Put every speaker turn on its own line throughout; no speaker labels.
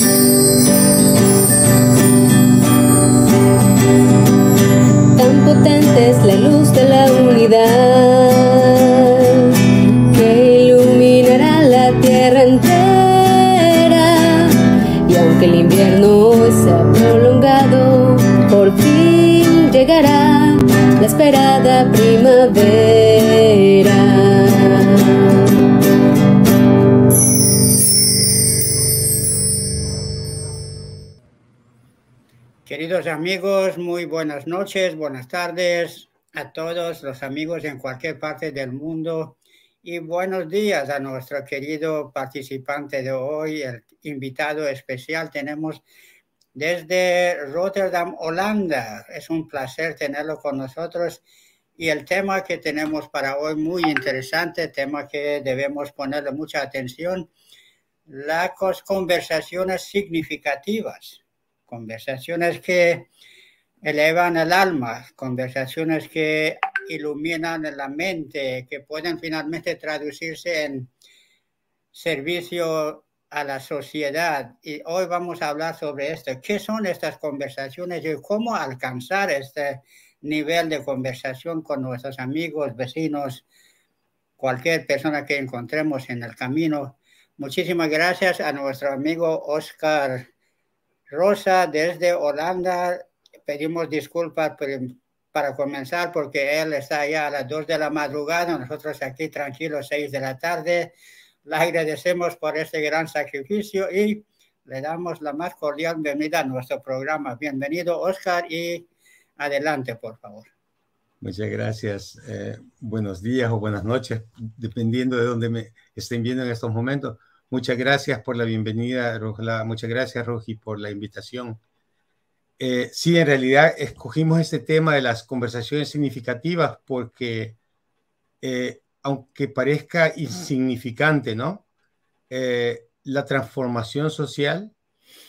Tan
buenas noches, buenas tardes a todos los amigos en cualquier parte del mundo y buenos días a nuestro querido participante de hoy, el invitado especial. Tenemos desde Rotterdam, Holanda. Es un placer tenerlo con nosotros y el tema que tenemos para hoy muy interesante, tema que debemos ponerle mucha atención, las conversaciones significativas conversaciones que elevan el alma, conversaciones que iluminan la mente, que pueden finalmente traducirse en servicio a la sociedad. Y hoy vamos a hablar sobre esto. ¿Qué son estas conversaciones y cómo alcanzar este nivel de conversación con nuestros amigos, vecinos, cualquier persona que encontremos en el camino? Muchísimas gracias a nuestro amigo Oscar Rosa desde Holanda, pedimos disculpas para comenzar porque él está allá a las 2 de la madrugada, nosotros aquí tranquilos 6 de la tarde. Le agradecemos por este gran sacrificio y le damos la más cordial bienvenida a nuestro programa. Bienvenido, Oscar, y adelante, por favor.
Muchas gracias. Eh, buenos días o buenas noches, dependiendo de dónde me estén viendo en estos momentos. Muchas gracias por la bienvenida, Rojla. Muchas gracias, Roji, por la invitación. Eh, sí, en realidad escogimos este tema de las conversaciones significativas porque, eh, aunque parezca insignificante, ¿no? Eh, la transformación social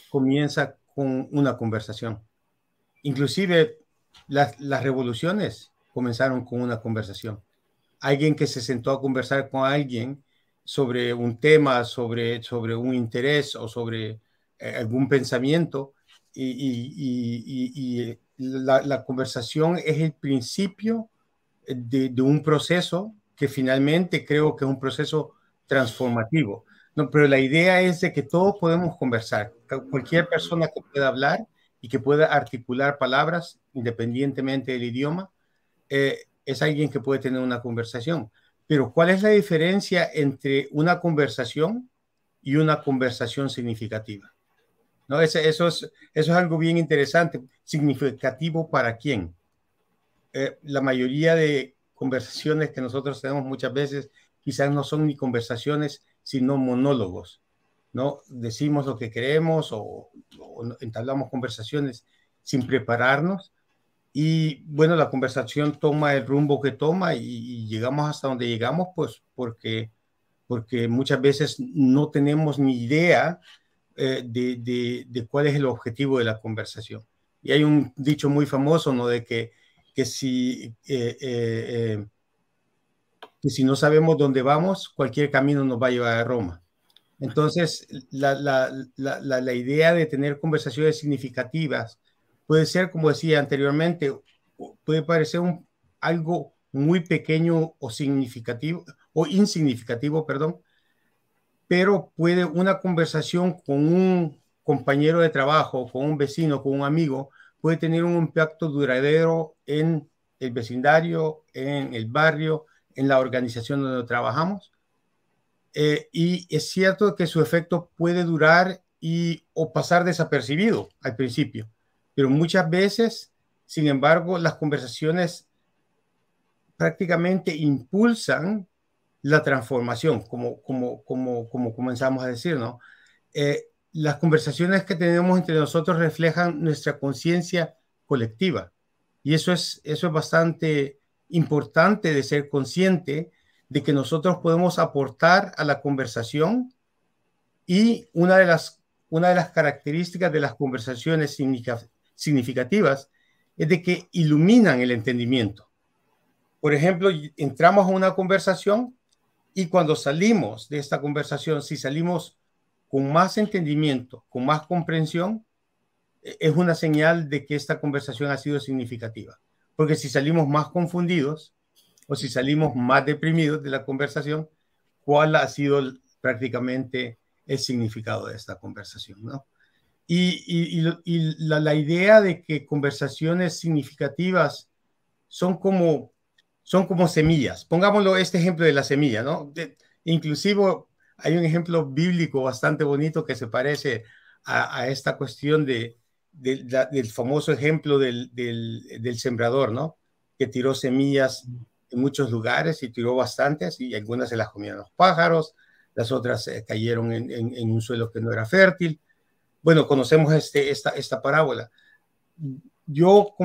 comienza con una conversación. Inclusive las, revoluciones comenzaron con una conversación. Alguien que se sentó a conversar con alguien sobre un tema, sobre, sobre un interés o sobre eh, algún pensamiento y, la, conversación es el principio de, un proceso que finalmente creo que es un proceso transformativo. No, pero la idea es de que todos podemos conversar. Cualquier persona que pueda hablar y que pueda articular palabras independientemente del idioma, eh, es alguien que puede tener una conversación. Pero ¿cuál es la diferencia entre una conversación y una conversación significativa? ¿No? Eso, eso, es, eso es algo bien interesante. ¿Significativo para quién? Eh, la mayoría de conversaciones que nosotros tenemos muchas veces quizás no son ni conversaciones, sino monólogos. ¿no? Decimos lo que queremos o, entablamos conversaciones sin prepararnos y bueno, la conversación toma el rumbo que toma y, llegamos hasta donde llegamos, pues porque, porque muchas veces no tenemos ni idea eh, de, de, cuál es el objetivo de la conversación. Y hay un dicho muy famoso, ¿no? De que, que, si, eh, eh, que si no sabemos dónde vamos, cualquier camino nos va a llevar a Roma. Entonces, la, la, la, la idea de tener conversaciones significativas, puede ser, como decía anteriormente, puede parecer un, algo muy pequeño o significativo o insignificativo, perdón, pero puede una conversación con un compañero de trabajo, con un vecino, con un amigo, puede tener un impacto duradero en el vecindario, en el barrio, en la organización donde trabajamos. Eh, y es cierto que su efecto puede durar y o pasar desapercibido al principio pero muchas veces, sin embargo, las conversaciones prácticamente impulsan la transformación, como, como, como, como comenzamos a decir, ¿no? Eh, las conversaciones que tenemos entre nosotros reflejan nuestra conciencia colectiva y eso es, eso es bastante importante de ser consciente de que nosotros podemos aportar a la conversación y una de las, una de las características de las conversaciones significativas es de que iluminan el entendimiento. Por ejemplo, entramos a una conversación y cuando salimos de esta conversación, si salimos con más entendimiento, con más comprensión, e, es una señal de que esta conversación ha sido significativa. Porque si salimos más confundidos o si salimos más deprimidos de la conversación, ¿cuál ha sido prácticamente el significado de esta conversación? ¿no? Y, la, idea de que conversaciones significativas son como, son como semillas. Pongámoslo este ejemplo de la semilla, ¿no? inclusive hay un ejemplo bíblico bastante bonito que se parece a, esta cuestión de, del famoso ejemplo del, del, sembrador, ¿no? Que tiró semillas en muchos lugares y tiró bastantes y algunas se las comieron los pájaros, las otras eh, cayeron en, en, un suelo que no era fértil. Bueno, conocemos este, esta, esta parábola. Yo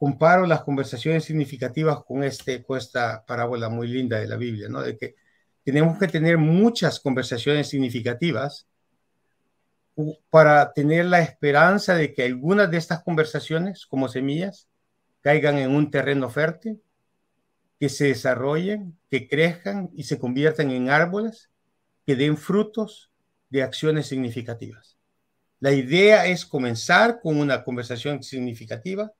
comparo las conversaciones significativas con, este, con esta parábola muy linda de la Biblia, ¿no? De que tenemos que tener muchas conversaciones significativas para tener la esperanza de que algunas de estas conversaciones, como semillas, caigan en un terreno fértil, que se desarrollen, que crezcan y se conviertan en árboles que den frutos de acciones significativas. La idea es comenzar con una conversación significativa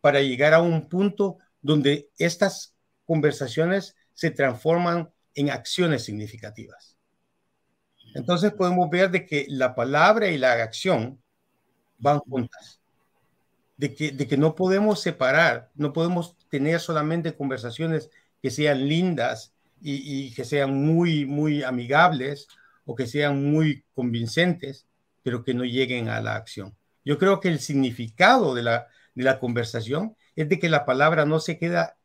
para llegar a un punto donde estas conversaciones se transforman en acciones significativas. Entonces podemos ver de que la palabra y la acción van juntas. De que, de que no podemos separar, no podemos tener solamente conversaciones que sean lindas y, y, que sean muy, muy amigables o que sean muy convincentes, pero que no lleguen a la acción. Yo creo que el significado de la, de la conversación es de que la palabra no se queda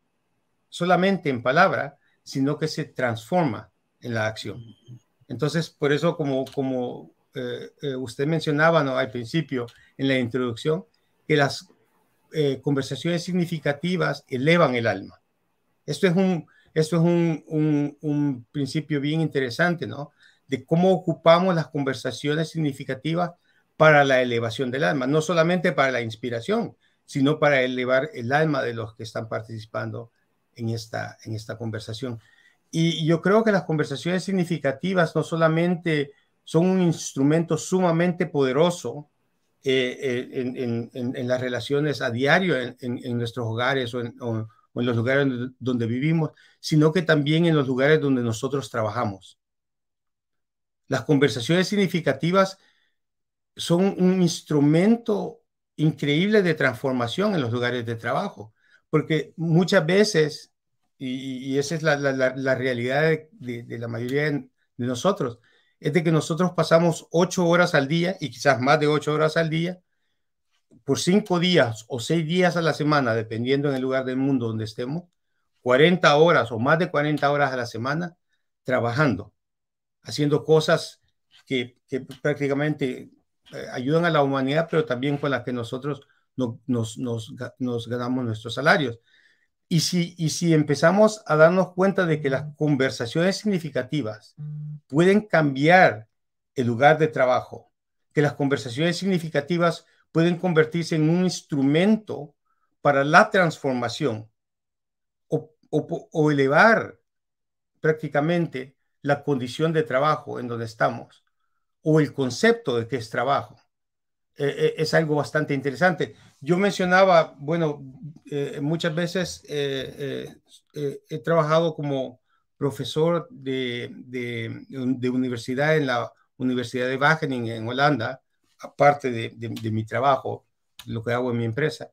solamente en palabra, sino que se transforma en la acción. Entonces, por eso, como, como eh, eh, usted mencionaba ¿no? al principio en la introducción, que las eh, conversaciones significativas elevan el alma. Esto es un, esto es un, un, un, principio bien interesante, ¿no? De cómo ocupamos las conversaciones significativas para la elevación del alma, no solamente para la inspiración, sino para elevar el alma de los que están participando en esta, en esta conversación. Y yo creo que las conversaciones significativas no solamente son un instrumento sumamente poderoso eh, eh, en, en, las relaciones a diario en, nuestros hogares o, o en los lugares donde vivimos, sino que también en los lugares donde nosotros trabajamos. Las conversaciones significativas son un instrumento increíble de transformación en los lugares de trabajo, porque muchas veces, y, esa es la, realidad de, la mayoría de nosotros, es de que nosotros pasamos ocho horas al día y quizás más de ocho horas al día por cinco días o seis días a la semana, dependiendo en el lugar del mundo donde estemos, 40 horas o más de 40 horas a la semana trabajando, haciendo cosas que prácticamente eh, ayudan a la humanidad, pero también con las que nosotros no, nos, nos, nos, ganamos nuestros salarios. Y si, y si empezamos a darnos cuenta de que las conversaciones significativas pueden cambiar el lugar de trabajo, que las conversaciones significativas pueden convertirse en un instrumento para la transformación o, o elevar prácticamente la condición de trabajo en donde estamos o el concepto de qué es trabajo. Eh, eh, es algo bastante interesante. Yo mencionaba, bueno, eh, muchas veces eh, he trabajado como profesor de, de, de, universidad en la Universidad de Wageningen en Holanda, aparte de, de, mi trabajo, lo que hago en mi empresa.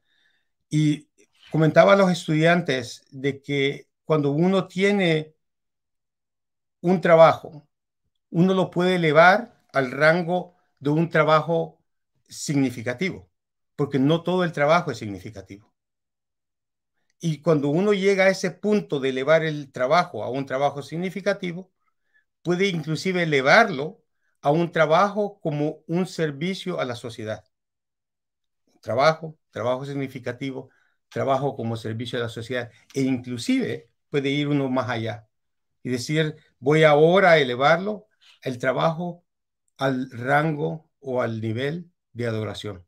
Y comentaba a los estudiantes de que cuando uno tiene un trabajo, uno lo puede elevar al rango de un trabajo significativo, porque no todo el trabajo es significativo. Y cuando uno llega a ese punto de elevar el trabajo a un trabajo significativo, puede inclusive elevarlo a un trabajo como un servicio a la sociedad. Trabajo, trabajo significativo, trabajo como servicio a la sociedad. E inclusive puede ir uno más allá y decir, voy ahora a elevarlo, el trabajo al rango o al nivel de adoración.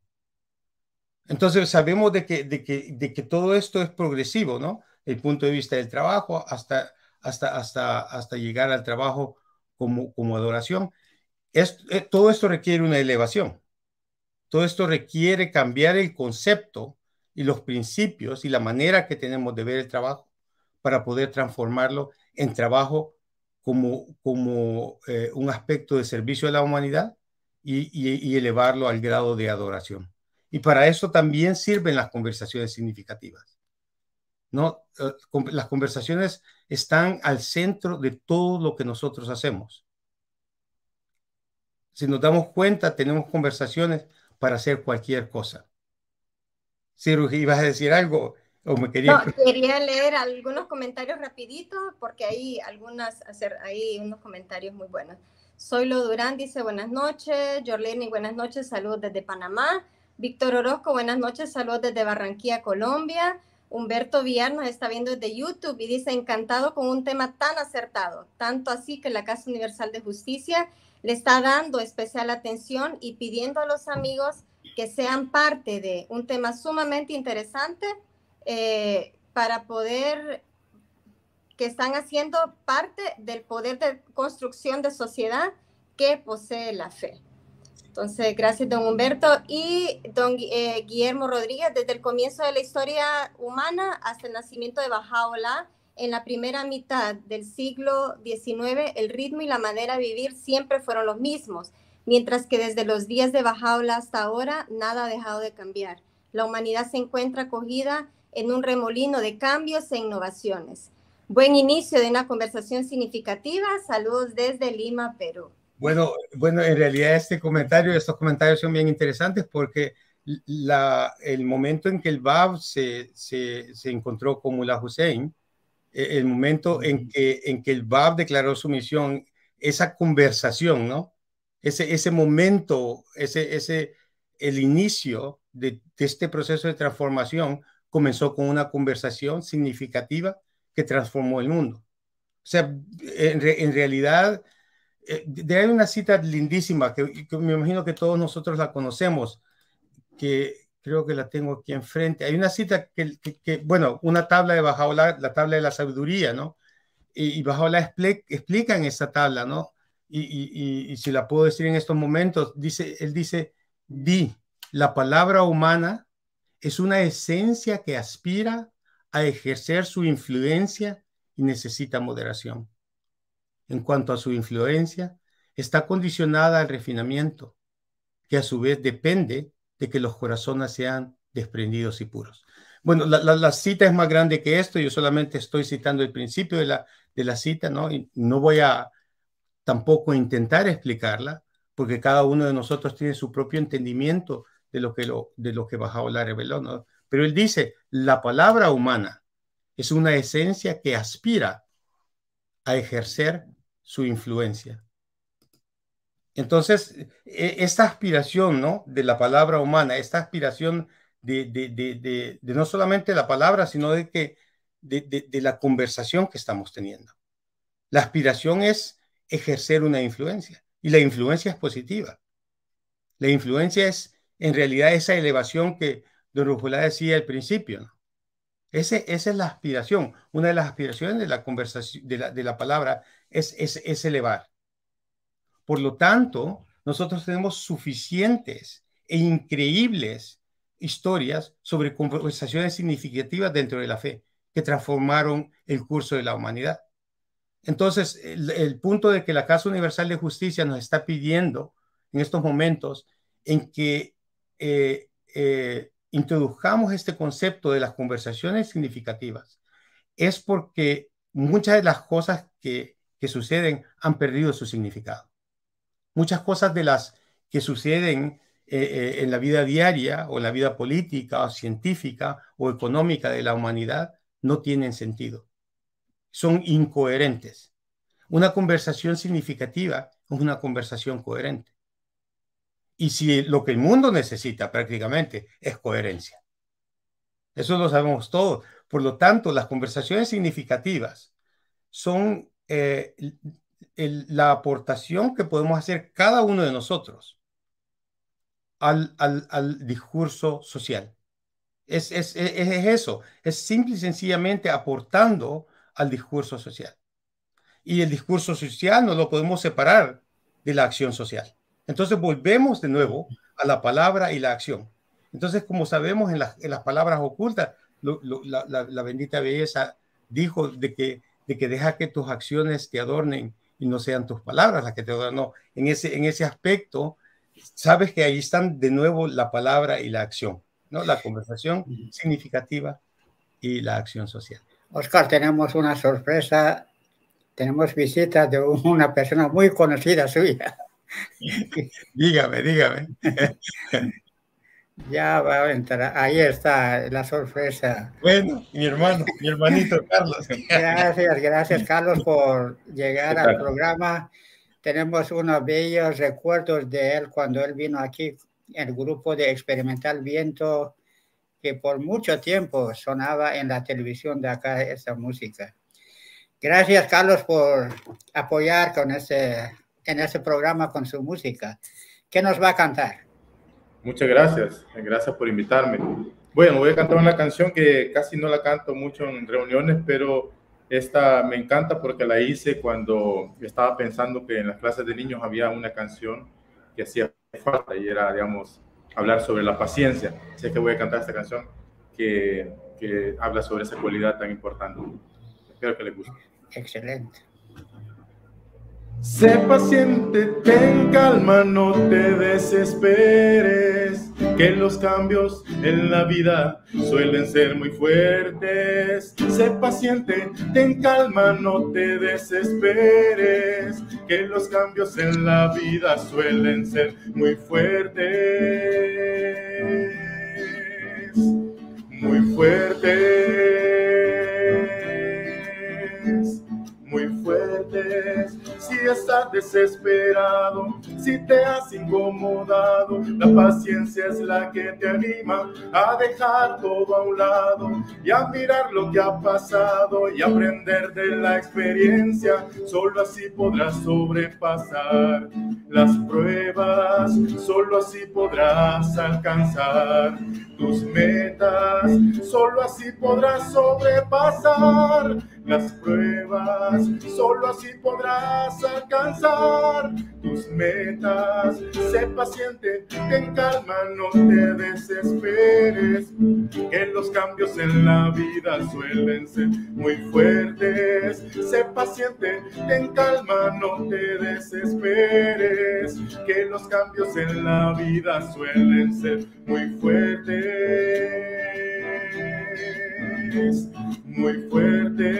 Entonces sabemos de que, de que, de que todo esto es progresivo, ¿no? El punto de vista del trabajo hasta, hasta, hasta, hasta llegar al trabajo como, como adoración. eh, todo esto requiere una elevación. Todo esto requiere cambiar el concepto y los principios y la manera que tenemos de ver el trabajo para poder transformarlo en trabajo como, como eh, un aspecto de servicio a la humanidad y, elevarlo al grado de adoración. Y para eso también sirven las conversaciones significativas. ¿no? Eh, las conversaciones están al centro de todo lo que nosotros hacemos. Si nos damos cuenta, tenemos conversaciones para hacer cualquier cosa. Ciru, ¿ibas a decir algo? ¿O me
quería... No, quería leer algunos comentarios rapiditos porque hay algunas, hacer ahí unos comentarios muy buenos. Soy Lo Durán dice buenas noches, Jorleni buenas noches, saludos desde Panamá. Víctor Orozco, buenas noches, saludos desde Barranquilla, Colombia. Humberto Villar nos está viendo desde YouTube y dice encantado con un tema tan acertado, tanto así que la Casa Universal de Justicia le está dando especial atención y pidiendo a los amigos que sean parte de un tema sumamente interesante eh, para poder, que están haciendo parte del poder de construcción de sociedad que posee la fe. Entonces, gracias, don Humberto. Y don eh, Guillermo Rodríguez, desde el comienzo de la historia humana hasta el nacimiento de Bajaola, en la primera mitad del siglo XIX, el ritmo y la manera de vivir siempre fueron los mismos, mientras que desde los días de Bajaola hasta ahora, nada ha dejado de cambiar. La humanidad se encuentra acogida en un remolino de cambios e innovaciones. Buen inicio de una conversación significativa. Saludos desde Lima, Perú.
Bueno, bueno, en realidad este comentario, estos comentarios son bien interesantes porque la, el momento en que el Bab se, se, se encontró con Mullah Hussein, e, el momento en que, en que el Bab declaró su misión, esa conversación, ¿no? Ese, ese momento, ese, ese, el inicio de, de este proceso de transformación comenzó con una conversación significativa que transformó el mundo. O sea, en, realidad eh, de hay una cita lindísima que, me imagino que todos nosotros la conocemos, que creo que la tengo aquí enfrente. Hay una cita que, bueno, una tabla de Bajaola, la tabla de la sabiduría, ¿no? Y, y Bajaola explica, en esa tabla, ¿no? Y, y, si la puedo decir en estos momentos, dice, él dice, di, la palabra humana es una esencia que aspira a ejercer su influencia y necesita moderación en cuanto a su influencia, está condicionada al refinamiento, que a su vez depende de que los corazones sean desprendidos y puros. Bueno, la, cita es más grande que esto, yo solamente estoy citando el principio de la, de la cita, ¿no? Y no voy a tampoco intentar explicarla, porque cada uno de nosotros tiene su propio entendimiento de lo que, lo, de lo que la reveló, ¿no? Pero él dice, la palabra humana es una esencia que aspira a ejercer su influencia. Entonces, e, esta aspiración, ¿no? De la palabra humana, esta aspiración de, de, no solamente la palabra, sino de que de, la conversación que estamos teniendo. La aspiración es ejercer una influencia y la influencia es positiva. La influencia es en realidad esa elevación que don Rujula decía al principio. ¿no? Esa es la aspiración. Una de las aspiraciones de la conversación, de la, de la palabra es, es, elevar. Por lo tanto, nosotros tenemos suficientes e increíbles historias sobre conversaciones significativas dentro de la fe que transformaron el curso de la humanidad. Entonces, el, punto de que la Casa Universal de Justicia nos está pidiendo en estos momentos en que eh, eh, introdujamos este concepto de las conversaciones significativas es porque muchas de las cosas que que suceden han perdido su significado. Muchas cosas de las que suceden eh, eh, en la vida diaria o en la vida política o científica o económica de la humanidad no tienen sentido. Son incoherentes. Una conversación significativa es una conversación coherente. Y si lo que el mundo necesita prácticamente es coherencia. Eso lo sabemos todos. Por lo tanto, las conversaciones significativas son eh, la aportación que podemos hacer cada uno de nosotros al, discurso social. Es, es, eso, es simple y sencillamente aportando al discurso social. Y el discurso social no lo podemos separar de la acción social. Entonces volvemos de nuevo a la palabra y la acción. Entonces, como sabemos en, las palabras ocultas, la, bendita belleza dijo de que, de que deja que tus acciones te adornen y no sean tus palabras las que te adornan. No, en ese, en ese aspecto, sabes que ahí están de nuevo la palabra y la acción, ¿no? La conversación significativa y la acción social.
Oscar, tenemos una sorpresa. Tenemos visita de una persona muy conocida suya.
dígame, dígame.
Ya va a entrar. Ahí está la sorpresa.
Bueno, mi hermano, mi hermanito Carlos.
Gracias, gracias Carlos por llegar al programa. Tenemos unos bellos recuerdos de él cuando él vino aquí, el grupo de Experimental Viento, que por mucho tiempo sonaba en la televisión de acá esa música. Gracias Carlos por apoyar con ese, en ese programa con su música. ¿Qué nos va a cantar?
Muchas gracias, gracias por invitarme. Bueno, voy a cantar una canción que casi no la canto mucho en reuniones, pero esta me encanta porque la hice cuando estaba pensando que en las clases de niños había una canción que hacía falta y era, digamos, hablar sobre la paciencia. Sé que voy a cantar esta canción que, que habla sobre esa cualidad tan importante. Espero que les guste.
Excelente.
Sé paciente, ten calma, no te desesperes, que los cambios en la vida suelen ser muy fuertes. Sé paciente, ten calma, no te desesperes, que los cambios en la vida suelen ser muy fuertes. Muy fuertes muy fuertes. Si estás desesperado, si te has incomodado, la paciencia es la que te anima a dejar todo a un lado y a mirar lo que ha pasado y aprender de la experiencia. Solo así podrás sobrepasar las pruebas, solo así podrás alcanzar tus metas, solo así podrás sobrepasar las pruebas, solo así podrás alcanzar tus metas. Sé paciente, ten calma, no te desesperes, que los cambios en la vida suelen ser muy fuertes. Sé paciente, ten calma, no te desesperes, que los cambios en la vida suelen ser muy fuertes muy fuertes,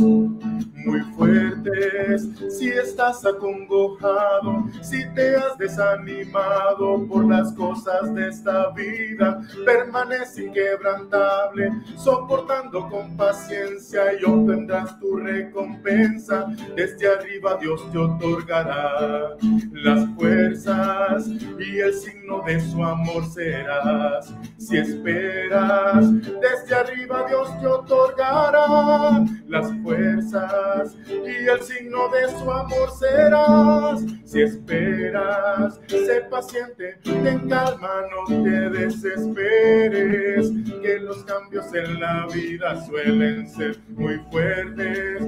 Thank you. Muy fuertes. Si estás acongojado, si te has desanimado por las cosas de esta vida, permanece inquebrantable, soportando con paciencia y obtendrás tu recompensa. Desde arriba Dios te otorgará las fuerzas y el signo de su amor serás. Si esperas, desde arriba Dios te otorgará las fuerzas y el signo de su amor serás. Si esperas, sé paciente, ten calma, no te desesperes, que los cambios en la vida suelen ser muy fuertes.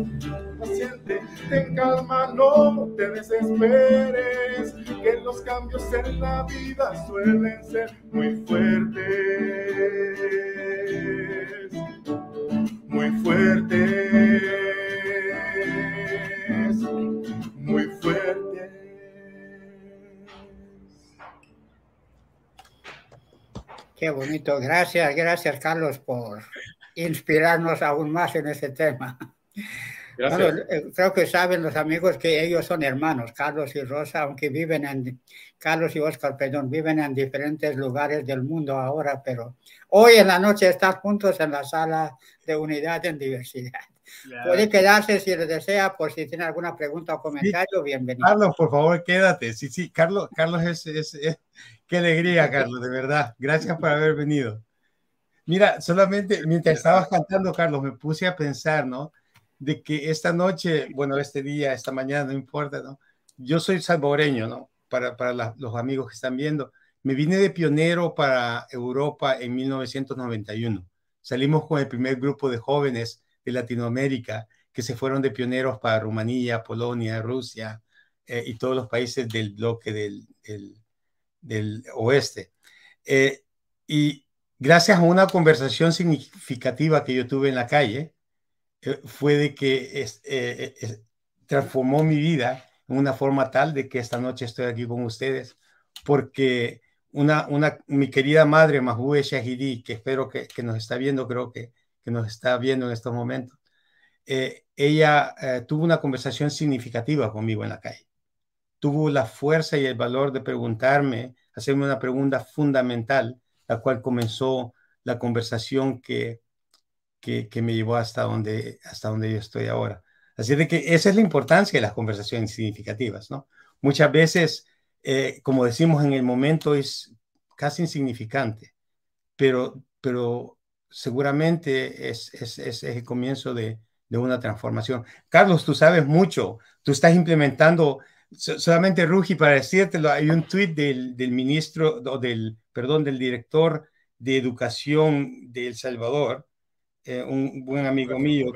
Paciente, ten calma, no te desesperes, que los cambios en la vida suelen ser muy fuertes. Muy fuertes muy fuerte.
Qué bonito. Gracias, gracias Carlos por inspirarnos aún más en este tema. Eh, creo que saben los amigos que ellos son hermanos, Carlos y Rosa, aunque viven en, Carlos y Oscar, perdón, viven en diferentes lugares del mundo ahora, pero hoy en la noche están juntos en la sala de unidad en diversidad. Puede quedarse si le desea, por si tiene alguna pregunta o comentario, bienvenido.
Carlos, por favor, quédate. Sí, sí, Carlos, Carlos es, es, qué alegría, Carlos, de verdad. Gracias por haber venido. Mira, solamente mientras estabas cantando, Carlos, me puse a pensar, ¿no? De que esta noche, bueno, este día, esta mañana, no importa, ¿no? Yo soy salvadoreño, ¿no? Para, para los amigos que están viendo. Me vine de pionero para Europa en 1991. Salimos con el primer grupo de jóvenes de Latinoamérica que se fueron de pioneros para Rumanía, Polonia, Rusia eh, y todos los países del bloque del, oeste. Eh, y gracias a una conversación significativa que yo tuve en la calle, eh, fue de que transformó mi vida en una forma tal de que esta noche estoy aquí con ustedes, porque una, mi querida madre, Mahbube Shahidi, que espero que, que, nos está viendo, creo que, que nos está viendo en estos momentos, eh, ella eh, tuvo una conversación significativa conmigo en la calle. Tuvo la fuerza y el valor de preguntarme, hacerme una pregunta fundamental, la cual comenzó la conversación que, que, me llevó hasta donde, hasta donde yo estoy ahora. Así de que esa es la importancia de las conversaciones significativas, ¿no? Muchas veces, eh, como decimos en el momento, es casi insignificante, pero, pero seguramente es, es, es el comienzo de, de una transformación. Carlos, tú sabes mucho, tú estás implementando, solamente Rugi, para decírtelo, hay un tuit del, del ministro, o del, perdón, del director de educación de El Salvador, eh, un buen amigo mío,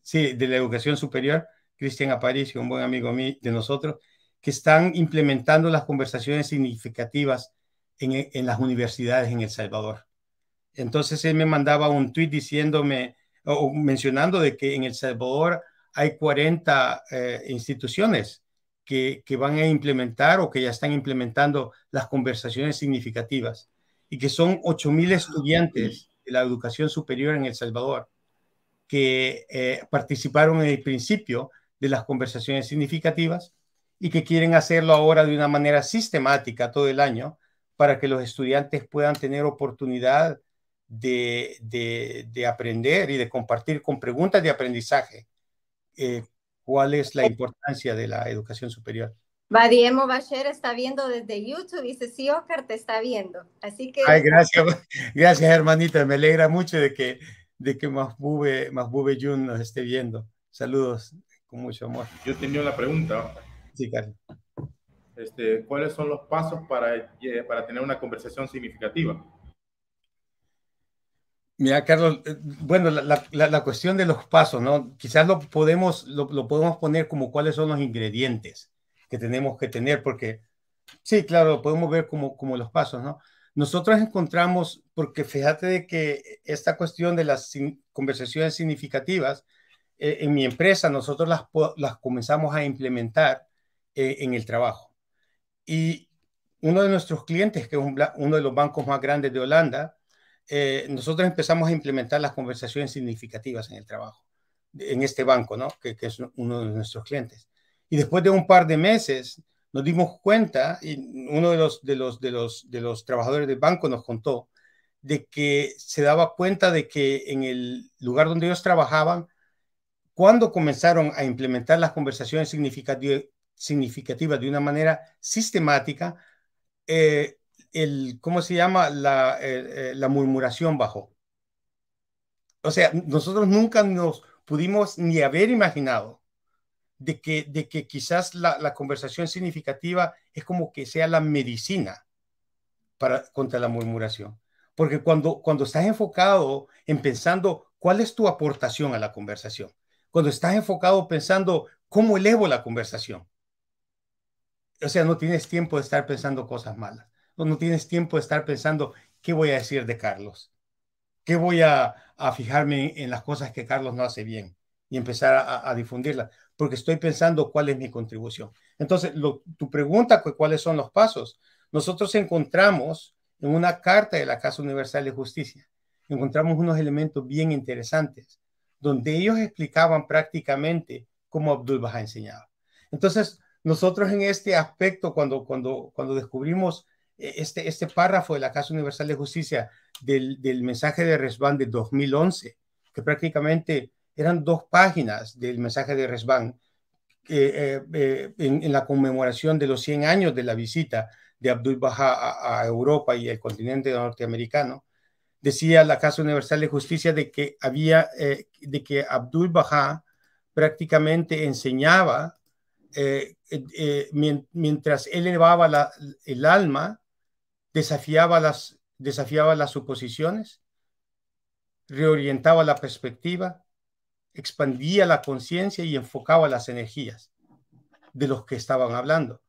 sí, de la educación superior, Cristian Aparicio, un buen amigo mío de nosotros, que están implementando las conversaciones significativas en, en las universidades en El Salvador. Entonces él me mandaba un tuit diciéndome, o mencionando de que en El Salvador hay 40 eh, instituciones que, que, van a implementar o que ya están implementando las conversaciones significativas y que son 8.000 estudiantes de la educación superior en El Salvador que eh, participaron en el principio de las conversaciones significativas y que quieren hacerlo ahora de una manera sistemática todo el año para que los estudiantes puedan tener oportunidad de, de, aprender y de compartir con preguntas de aprendizaje eh, cuál es la importancia de la educación superior.
Vadiemo Bacher está viendo desde YouTube y dice, sí, Oscar te está viendo. Así que...
Ay, gracias, gracias hermanita, me alegra mucho de que, de que Mahbube, Mahbube Jun nos esté viendo. Saludos con mucho amor.
Yo tenía una pregunta.
Sí, Carlos.
Este, ¿Cuáles son los pasos para, eh, para tener una conversación significativa?
Mira, Carlos, eh, bueno, la, la, la, cuestión de los pasos, ¿no? Quizás lo podemos, lo, lo, podemos poner como cuáles son los ingredientes que tenemos que tener, porque sí, claro, podemos ver como, como los pasos, ¿no? Nosotros encontramos, porque fíjate de que esta cuestión de las conversaciones significativas, eh, en mi empresa nosotros las, las comenzamos a implementar eh, en el trabajo. Y uno de nuestros clientes, que es un, uno de los bancos más grandes de Holanda, eh, nosotros empezamos a implementar las conversaciones significativas en el trabajo, en este banco, ¿no? Que, que, es uno de nuestros clientes. Y después de un par de meses nos dimos cuenta, y uno de los, de los, de los, de los trabajadores del banco nos contó, de que se daba cuenta de que en el lugar donde ellos trabajaban, cuando comenzaron a implementar las conversaciones significativas, de una manera sistemática, eh, el, ¿cómo se llama? La, eh, eh, la murmuración bajó. O sea, nosotros nunca nos pudimos ni haber imaginado de que, de que quizás la, la, conversación significativa es como que sea la medicina para, contra la murmuración. Porque cuando, cuando estás enfocado en pensando cuál es tu aportación a la conversación, cuando estás enfocado pensando cómo elevo la conversación, o sea, no tienes tiempo de estar pensando cosas malas no tienes tiempo de estar pensando qué voy a decir de Carlos, qué voy a, a fijarme en, las cosas que Carlos no hace bien y empezar a, a difundirlas, porque estoy pensando cuál es mi contribución. Entonces, lo, tu pregunta, ¿cuáles son los pasos? Nosotros encontramos en una carta de la Casa Universal de Justicia, encontramos unos elementos bien interesantes, donde ellos explicaban prácticamente cómo Abdul Baha enseñaba. Entonces, nosotros en este aspecto, cuando, cuando, cuando descubrimos este, este párrafo de la Casa Universal de Justicia del, del mensaje de Resban de 2011, que prácticamente eran dos páginas del mensaje de Resban eh, eh, en, en, la conmemoración de los 100 años de la visita de Abdul Baha a, a Europa y el continente norteamericano, decía la Casa Universal de Justicia de que había, eh, de que Abdul Baha prácticamente enseñaba eh, eh, mientras elevaba la, el alma desafiaba las, desafiaba las suposiciones, reorientaba la perspectiva expandía la conciencia y enfocaba las energías de los que estaban hablando.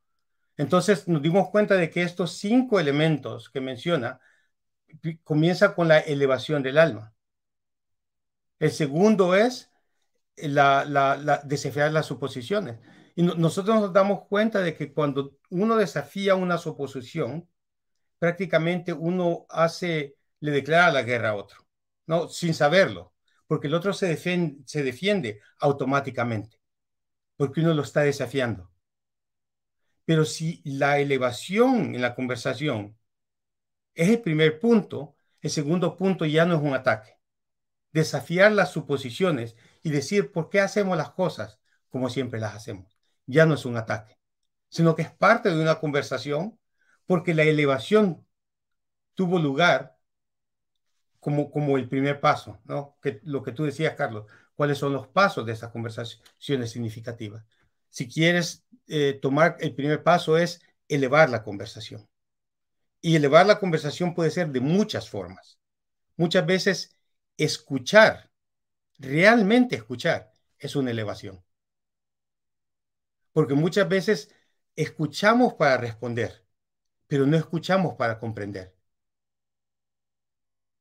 Entonces nos dimos cuenta de que estos cinco elementos que menciona comienza con la elevación del alma. El segundo es la, desafiar las suposiciones. Y nosotros nos damos cuenta de que cuando uno desafía una suposición, prácticamente uno hace, le declara la guerra a otro, ¿no? Sin saberlo, porque el otro se defiende, se defiende automáticamente, porque uno lo está desafiando. Pero si la elevación en la conversación es el primer punto, el segundo punto ya no es un ataque. Desafiar las suposiciones y decir por qué hacemos las cosas como siempre las hacemos. Ya no es un ataque, sino que es parte de una conversación porque la elevación tuvo lugar como, como el primer paso, ¿no? Que, lo que tú decías, Carlos, cuáles son los pasos de esas conversaciones significativas. Si quieres eh, tomar el primer paso es elevar la conversación. Y elevar la conversación puede ser de muchas formas. Muchas veces escuchar, realmente escuchar, es una elevación. Porque muchas veces escuchamos para responder, pero no escuchamos para comprender.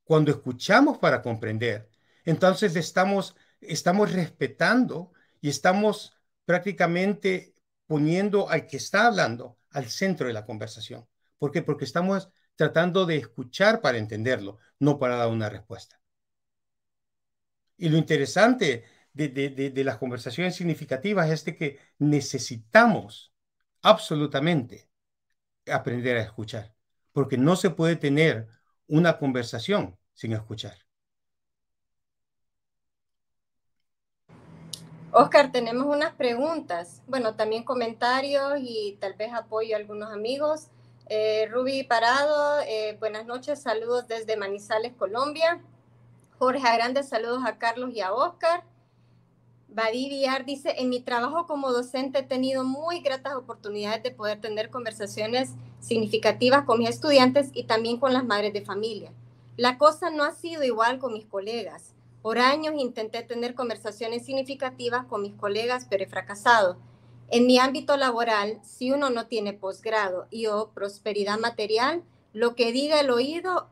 Cuando escuchamos para comprender, entonces estamos, estamos respetando y estamos prácticamente poniendo al que está hablando al centro de la conversación. ¿Por qué? Porque estamos tratando de escuchar para entenderlo, no para dar una respuesta. Y lo interesante de, las conversaciones significativas es que necesitamos absolutamente aprender a escuchar, porque no se puede tener una conversación sin escuchar.
Oscar, tenemos unas preguntas, bueno, también comentarios y tal vez apoyo a algunos amigos. Eh, Ruby Parado, eh, buenas noches, saludos desde Manizales, Colombia. Jorge Grande, saludos a Carlos y a Oscar. Badí Villar dice, en mi trabajo como docente he tenido muy gratas oportunidades de poder tener conversaciones significativas con mis estudiantes y también con las madres de familia. La cosa no ha sido igual con mis colegas. Por años intenté tener conversaciones significativas con mis colegas, pero he fracasado. En mi ámbito laboral, si uno no tiene posgrado y o prosperidad material, lo que diga el oído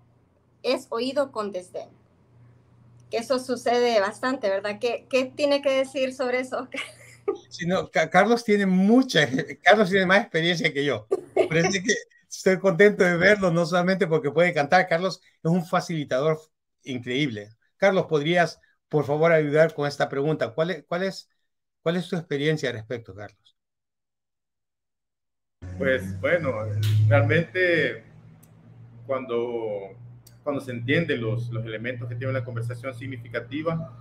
es oído con desdén. Que eso sucede bastante, ¿verdad? ¿Qué, qué tiene que decir sobre eso?
Sí, no, Carlos tiene mucha, Carlos tiene más experiencia que yo. Que estoy contento de verlo, no solamente porque puede cantar, Carlos es un facilitador increíble. Carlos, ¿podrías, por favor, ayudar con esta pregunta? ¿Cuál es, cuál es, cuál es tu experiencia al respecto, Carlos?
Pues bueno, realmente cuando, cuando se entienden los, los elementos que tiene una conversación significativa,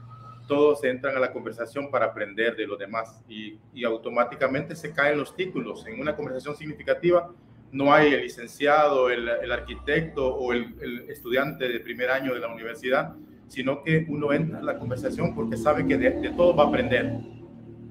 todos entran a la conversación para aprender de los demás y, y, automáticamente se caen los títulos. En una conversación significativa no hay el licenciado, el, el arquitecto o el, el, estudiante de primer año de la universidad, sino que uno entra en la conversación porque sabe que de, todo va a aprender.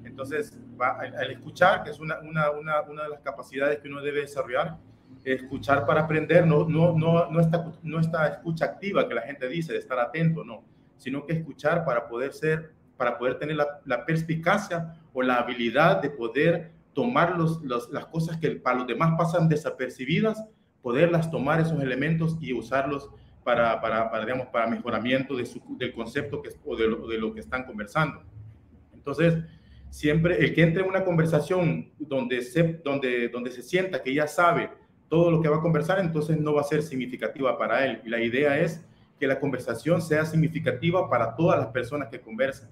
Entonces, va, al, escuchar, que es una, una, una, una, de las capacidades que uno debe desarrollar, escuchar para aprender, no, no, no, no, esta, no esta escucha activa que la gente dice, de estar atento, no, sino que escuchar para poder ser, para poder tener la, perspicacia o la habilidad de poder tomar los, las cosas que para los demás pasan desapercibidas, poderlas tomar esos elementos y usarlos para, para, para, digamos, para mejoramiento de su, del concepto o de lo, de lo que están conversando. Entonces, siempre el que entre en una conversación donde se, donde, donde se sienta que ya sabe todo lo que va a conversar, entonces no va a ser significativa para él. Y la idea es que la conversación sea significativa para todas las personas que conversan.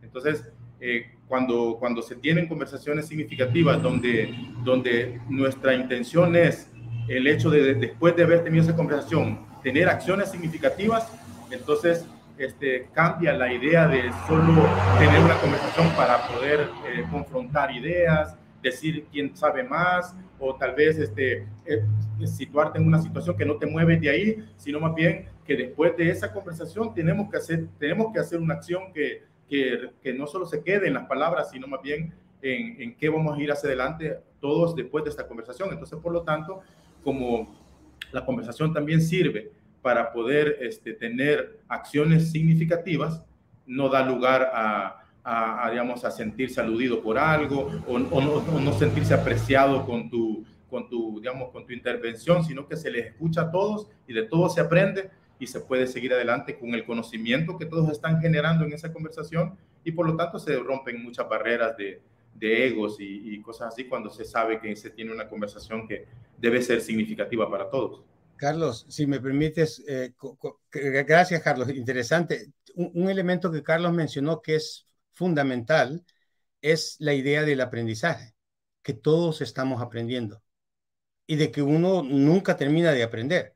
Entonces, eh, cuando, cuando se tienen conversaciones significativas donde, donde nuestra intención es el hecho de, después de haber tenido esa conversación, tener acciones significativas, entonces este, cambia la idea de solo tener una conversación para poder eh, confrontar ideas, decir quién sabe más, o tal vez este, eh, situarte en una situación que no te mueve de ahí, sino más bien que después de esa conversación tenemos que hacer, tenemos que hacer una acción que, que, que no solo se quede en las palabras, sino más bien en, en qué vamos a ir hacia adelante todos después de esta conversación. Entonces, por lo tanto, como la conversación también sirve para poder este, tener acciones significativas, no da lugar a, a, digamos, a sentirse aludido por algo o, no, sentirse apreciado con tu, con, tu, digamos, con tu intervención, sino que se les escucha a todos y de todo se aprende y se puede seguir adelante con el conocimiento que todos están generando en esa conversación y por lo tanto se rompen muchas barreras de, de egos y, cosas así cuando se sabe que se tiene una conversación que debe ser significativa para todos.
Carlos, si me permites, eh, gracias Carlos, interesante. un, elemento que Carlos mencionó que es fundamental es la idea del aprendizaje, que todos estamos aprendiendo y de que uno nunca termina de aprender.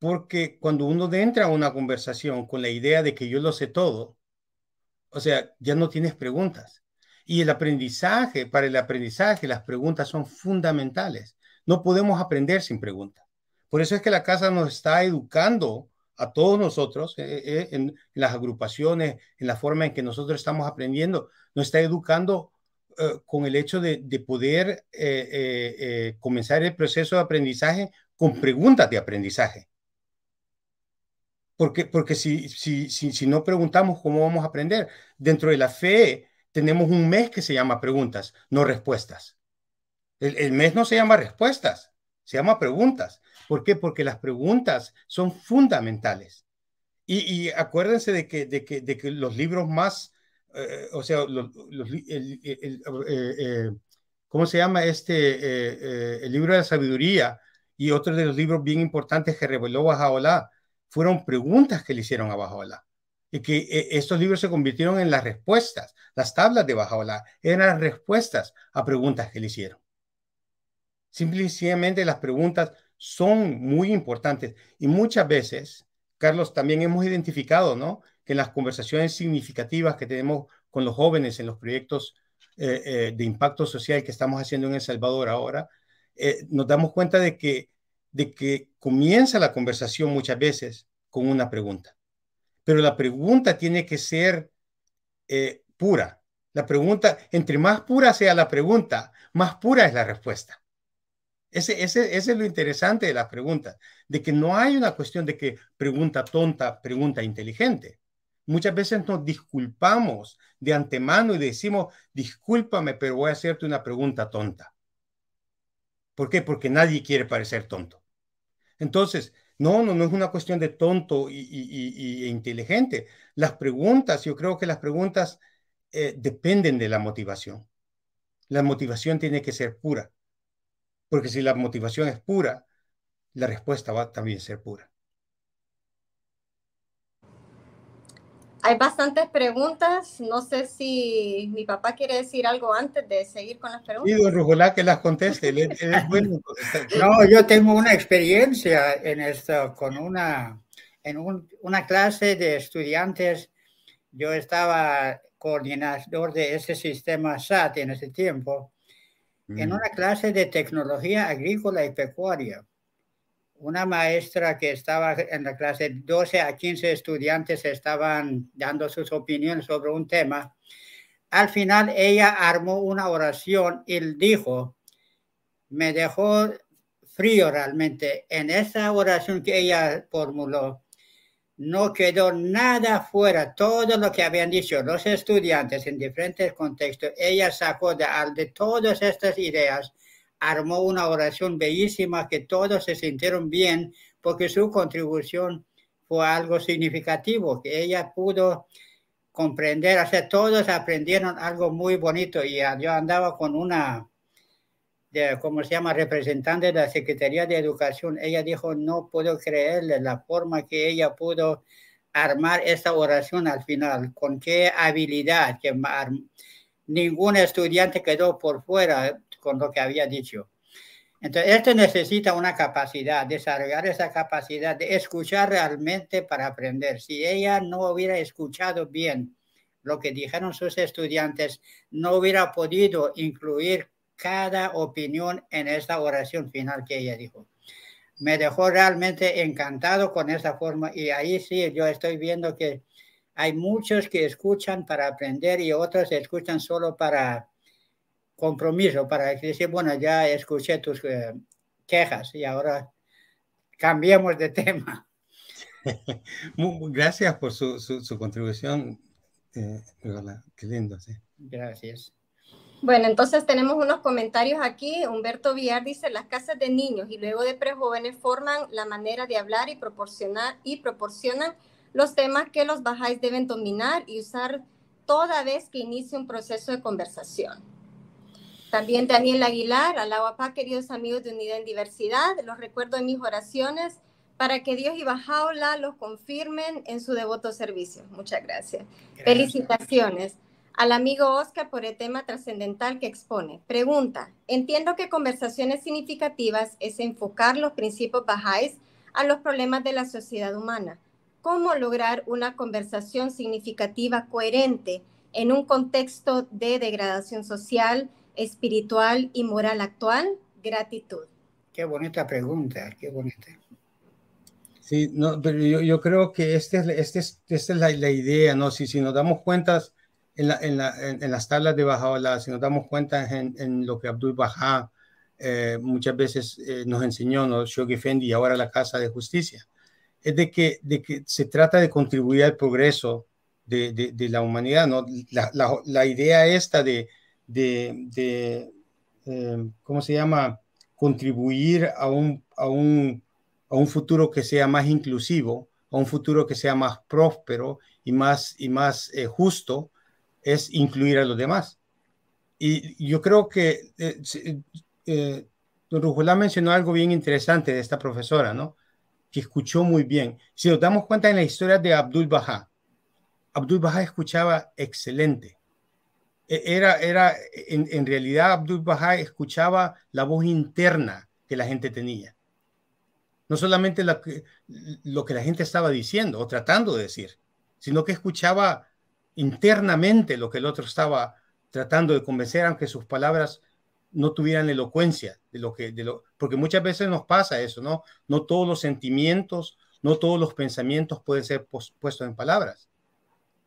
Porque cuando uno entra a una conversación con la idea de que yo lo sé todo, o sea, ya no tienes preguntas. Y el aprendizaje, para el aprendizaje, las preguntas son fundamentales. No podemos aprender sin preguntas. Por eso es que la casa nos está educando a todos nosotros eh, eh, en, las agrupaciones, en la forma en que nosotros estamos aprendiendo, nos está educando eh, con el hecho de, poder comenzar el proceso de aprendizaje con preguntas de aprendizaje. Porque, porque si, si, si, si no preguntamos cómo vamos a aprender, dentro de la fe tenemos un mes que se llama preguntas, no respuestas. El, el mes no se llama respuestas, se llama preguntas. ¿Por qué? Porque las preguntas son fundamentales. Y, acuérdense de que, de, que, los libros más, eh, o sea, los, el, eh, ¿cómo se llama este? Eh, el libro de la sabiduría y otro de los libros bien importantes que reveló Bajaola fueron preguntas que le hicieron a Bajaola. Y que estos libros se convirtieron en las respuestas. Las tablas de Bajaola eran respuestas a preguntas que le hicieron. Simplemente las preguntas son muy importantes y muchas veces, Carlos, también hemos identificado, ¿no? Que en las conversaciones significativas que tenemos con los jóvenes en los proyectos eh, eh, de impacto social que estamos haciendo en El Salvador ahora, eh, nos damos cuenta de que, de que comienza la conversación muchas veces con una pregunta. Pero la pregunta tiene que ser pura. La pregunta, entre más pura sea la pregunta, más pura es la respuesta. Ese, ese, es lo interesante de las preguntas, de que no hay una cuestión de que pregunta tonta, pregunta inteligente. Muchas veces nos disculpamos de antemano y decimos, discúlpame, pero voy a hacerte una pregunta tonta. ¿Por qué? Porque nadie quiere parecer tonto. Entonces, no, no, no es una cuestión de tonto y, y, inteligente. Las preguntas, yo creo que las preguntas eh, dependen de la motivación. La motivación tiene que ser pura. Porque si la motivación es pura, la respuesta va a también ser pura.
Hay bastantes preguntas. No sé si mi papá quiere decir algo antes de seguir con las preguntas.
Sí, don Rujolá, que las conteste.
no, yo tengo una experiencia en esto, con una, en una clase de estudiantes. Yo estaba coordinador de ese sistema SAT en ese tiempo en mm. una clase de tecnología agrícola y pecuaria. Una maestra que estaba en la clase, 12 a 15 estudiantes estaban dando sus opiniones sobre un tema. Al final ella armó una oración y dijo, me dejó frío realmente. En esa oración que ella formuló, no quedó nada fuera, todo lo que habían dicho los estudiantes en diferentes contextos, ella sacó de, de todas estas ideas, armó una oración bellísima que todos se sintieron bien porque su contribución fue algo significativo, que ella pudo comprender, o todos aprendieron algo muy bonito y yo andaba con una de, ¿cómo se llama?, representante de la Secretaría de Educación, ella dijo, no puedo creerle la forma que ella pudo armar esta oración al final, con qué habilidad, que ningún estudiante quedó por fuera con lo que había dicho. Entonces, esto necesita una capacidad, desarrollar esa capacidad de escuchar realmente para aprender. Si ella no hubiera escuchado bien lo que dijeron sus estudiantes, no hubiera podido incluir cada opinión en esta oración final que ella dijo. Me dejó realmente encantado con esa forma y ahí sí, yo estoy viendo que hay muchos que escuchan para aprender y otros escuchan solo para compromiso, para decir, bueno, ya escuché tus eh, quejas y ahora cambiemos de tema.
Gracias por su, su, contribución, Eh, qué lindo, sí.
Gracias.
Bueno, entonces tenemos unos comentarios aquí. Humberto Villar dice, las casas de niños y luego de prejóvenes forman la manera de hablar y proporcionar y proporcionan los temas que los bajáis deben dominar y usar toda vez que inicie un proceso de conversación. También Daniel Aguilar, Alahuapá, queridos amigos de Unidad en Diversidad, los recuerdo en mis oraciones para que Dios y Bajaola los confirmen en su devoto servicio. Muchas gracias. Felicitaciones al amigo Oscar por el tema trascendental que expone. Pregunta, entiendo que conversaciones significativas es enfocar los principios bajáis a los problemas de la sociedad humana. ¿Cómo lograr una conversación significativa coherente en un contexto de degradación social, espiritual y moral actual? Gratitud.
Qué bonita pregunta, qué bonita.
Sí, no, pero yo, creo que este este esta es la, la, idea, ¿no? Si, si nos damos cuenta en, la, en, la, en, las tablas de Bajaola, si nos damos cuenta en, lo que Abdul Baha eh, muchas veces eh, nos enseñó, ¿no? Shogi Fendi y ahora la Casa de Justicia, es de que, de que se trata de contribuir al progreso de, de, la humanidad, ¿no? La, la idea esta de, de, eh, ¿cómo se llama? Contribuir a un, a un a un futuro que sea más inclusivo, a un futuro que sea más próspero y más, y más eh, justo, es incluir a los demás. Y yo creo que eh, eh, don Rujolá mencionó algo bien interesante de esta profesora, ¿no? Que escuchó muy bien. Si nos damos cuenta en la historia de Abdul Baha, Abdul Baha escuchaba excelente. E, era, era en, realidad, Abdul Baha escuchaba la voz interna que la gente tenía no solamente lo que la gente estaba diciendo o tratando de decir, sino que escuchaba internamente lo que el otro estaba tratando de convencer, aunque sus palabras no tuvieran elocuencia de lo que, de lo, porque muchas veces nos pasa eso, ¿no? No todos los sentimientos, no todos los pensamientos pueden ser puestos en palabras.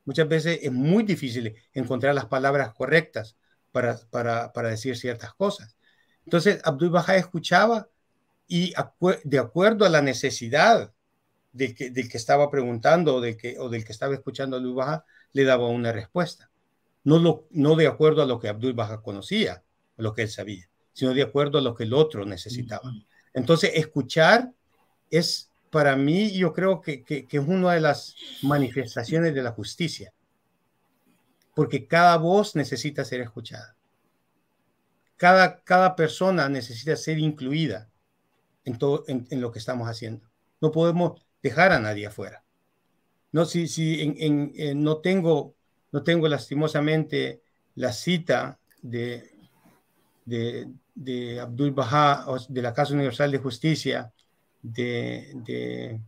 Muchas veces es muy difícil encontrar las palabras correctas para, para, para decir ciertas cosas. Entonces, Abdul Baha escuchaba y de acuerdo a la necesidad del que, del que estaba preguntando o del que, o del que estaba escuchando Abdul Baha, le daba una respuesta. No, lo, no de acuerdo a lo que Abdul Baha conocía, a lo que él sabía, sino de acuerdo a lo que el otro necesitaba. Entonces, escuchar es para mí, yo creo que, que, que es una de las manifestaciones de la justicia, porque cada voz necesita ser escuchada. Cada, cada persona necesita ser incluida en, todo, en, lo que estamos haciendo. No podemos dejar a nadie afuera. No, si, si en, no, tengo, no tengo lastimosamente la cita de, de, de Abdul Baha, de la Casa Universal de Justicia, de,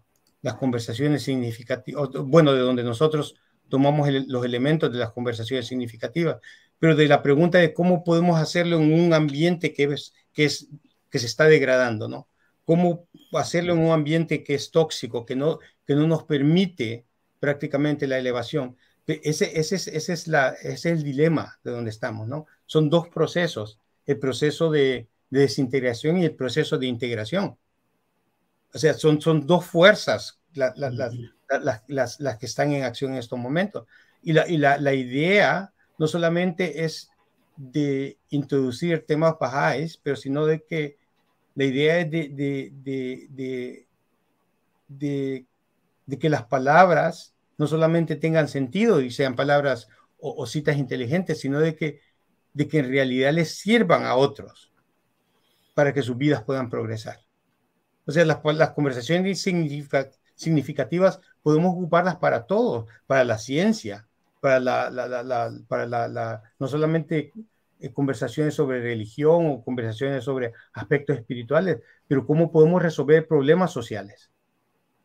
las conversaciones significativas, bueno, de donde nosotros tomamos los elementos de las conversaciones significativas, pero de la pregunta de cómo podemos hacerlo en un ambiente que, que, es, que se está degradando, ¿no? cómo hacerlo en un ambiente que es tóxico, que no, que no nos permite prácticamente la elevación. Ese, ese, es, ese, es la, ese es el dilema de donde estamos, ¿no? Son dos procesos, el proceso de, desintegración y el proceso de integración. O sea, son, son dos fuerzas las, las, las, que están en acción en estos momentos. Y, la, y la, la idea no solamente es de introducir temas bajáis, pero sino de que la idea es de, de, de, de, que las palabras no solamente tengan sentido y sean palabras o, citas inteligentes, sino de que, de que en realidad les sirvan a otros para que sus vidas puedan progresar. O sea, las, las conversaciones significativas podemos ocuparlas para todos, para la ciencia, para la, la, la, para la, no solamente eh, conversaciones sobre religión o conversaciones sobre aspectos espirituales, pero cómo podemos resolver problemas sociales,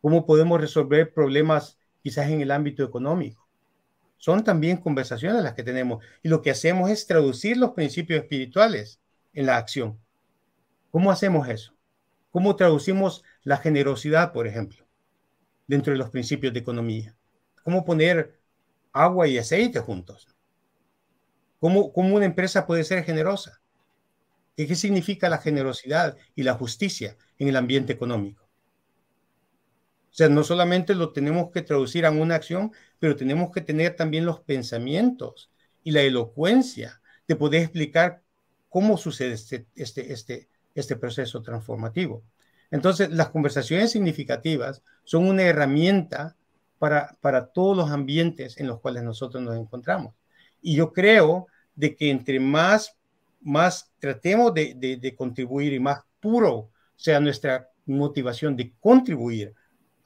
cómo podemos resolver problemas quizás en el ámbito económico. Son también conversaciones las que tenemos y lo que hacemos es traducir los principios espirituales en la acción. ¿Cómo hacemos eso? ¿Cómo traducimos la generosidad, por ejemplo, dentro de los principios de economía? ¿Cómo poner agua y aceite juntos? ¿Cómo, una empresa puede ser generosa? ¿Qué, significa la generosidad y la justicia en el ambiente económico? Sea, no solamente lo tenemos que traducir a una acción, pero tenemos que tener también los pensamientos y la elocuencia de poder explicar cómo sucede este, este, este, este proceso transformativo. Entonces, las conversaciones significativas son una herramienta para, para todos los ambientes en los cuales nosotros nos encontramos. Y yo creo de que entre más, más tratemos de, de contribuir y más puro sea nuestra motivación de contribuir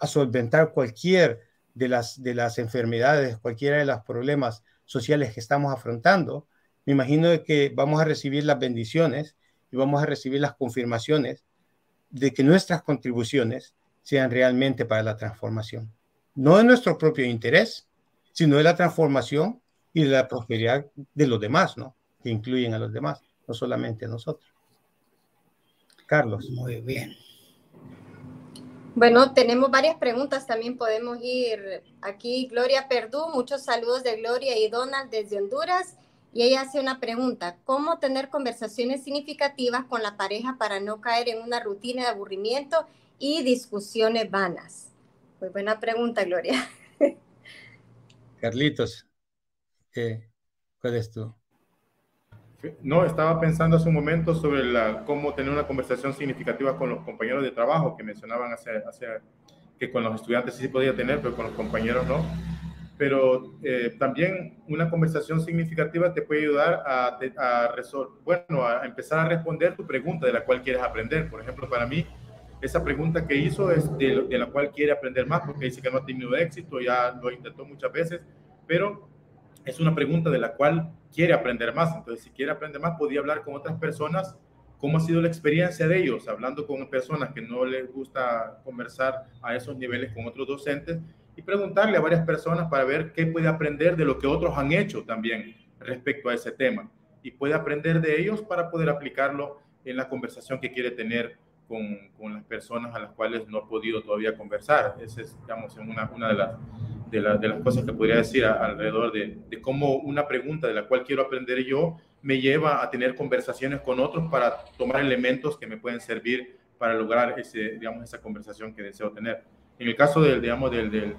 a solventar cualquier de las, de las enfermedades, cualquiera de los problemas sociales que estamos afrontando, me imagino de que vamos a recibir las bendiciones y vamos a recibir las confirmaciones de que nuestras contribuciones sean realmente para la transformación. No de nuestro propio interés, sino de la transformación y de la prosperidad de los demás, ¿no? Que incluyen a los demás, no solamente a nosotros. Carlos.
Muy bien.
Bueno, tenemos varias preguntas, también podemos ir aquí. Gloria Perdú, muchos saludos de Gloria y Donald desde Honduras. Y ella hace una pregunta, ¿cómo tener conversaciones significativas con la pareja para no caer en una rutina de aburrimiento y discusiones vanas? Muy buena pregunta, Gloria.
Carlitos, ¿cuál es tú?
No, estaba pensando hace un momento sobre la, cómo tener una conversación significativa con los compañeros de trabajo que mencionaban hace, que con los estudiantes sí podía tener, pero con los compañeros no pero eh, también una conversación significativa te puede ayudar a, a, bueno, a empezar a responder tu pregunta de la cual quieres aprender. Por ejemplo, para mí, esa pregunta que hizo es de, de, la cual quiere aprender más, porque dice que no ha tenido éxito, ya lo intentó muchas veces, pero es una pregunta de la cual quiere aprender más. Entonces, si quiere aprender más, podría hablar con otras personas, cómo ha sido la experiencia de ellos, hablando con personas que no les gusta conversar a esos niveles con otros docentes y preguntarle a varias personas para ver qué puede aprender de lo que otros han hecho también respecto a ese tema y puede aprender de ellos para poder aplicarlo en la conversación que quiere tener con, con las personas a las cuales no ha podido todavía conversar. Esa es, digamos, una, una de, las, de, la, de, las cosas que podría decir alrededor de, de cómo una pregunta de la cual quiero aprender yo me lleva a tener conversaciones con otros para tomar elementos que me pueden servir para lograr ese, digamos, esa conversación que deseo tener. En el caso del, digamos, del,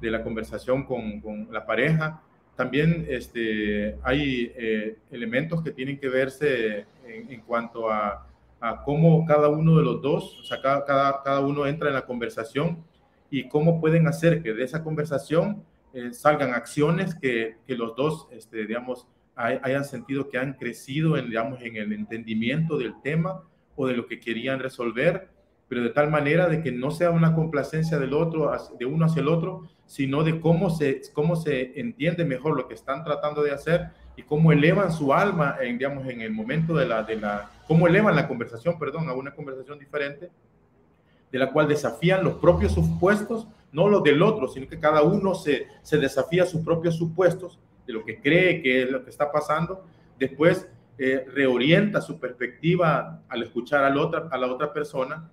de la conversación con, con, la pareja, también este, hay eh, elementos que tienen que verse en, en cuanto a, a, cómo cada uno de los dos, o sea, cada, cada, cada, uno entra en la conversación y cómo pueden hacer que de esa conversación eh, salgan acciones que, que, los dos, este, digamos, hay, hayan sentido que han crecido en, digamos, en el entendimiento del tema o de lo que querían resolver pero de tal manera de que no sea una complacencia del otro, de uno hacia el otro, sino de cómo se, cómo se entiende mejor lo que están tratando de hacer y cómo elevan su alma, en, digamos, en el momento de la, de la, cómo elevan la conversación, perdón, a una conversación diferente, de la cual desafían los propios supuestos, no los del otro, sino que cada uno se, se desafía sus propios supuestos de lo que cree que es lo que está pasando, después eh, reorienta su perspectiva al escuchar a la otra, a la otra persona.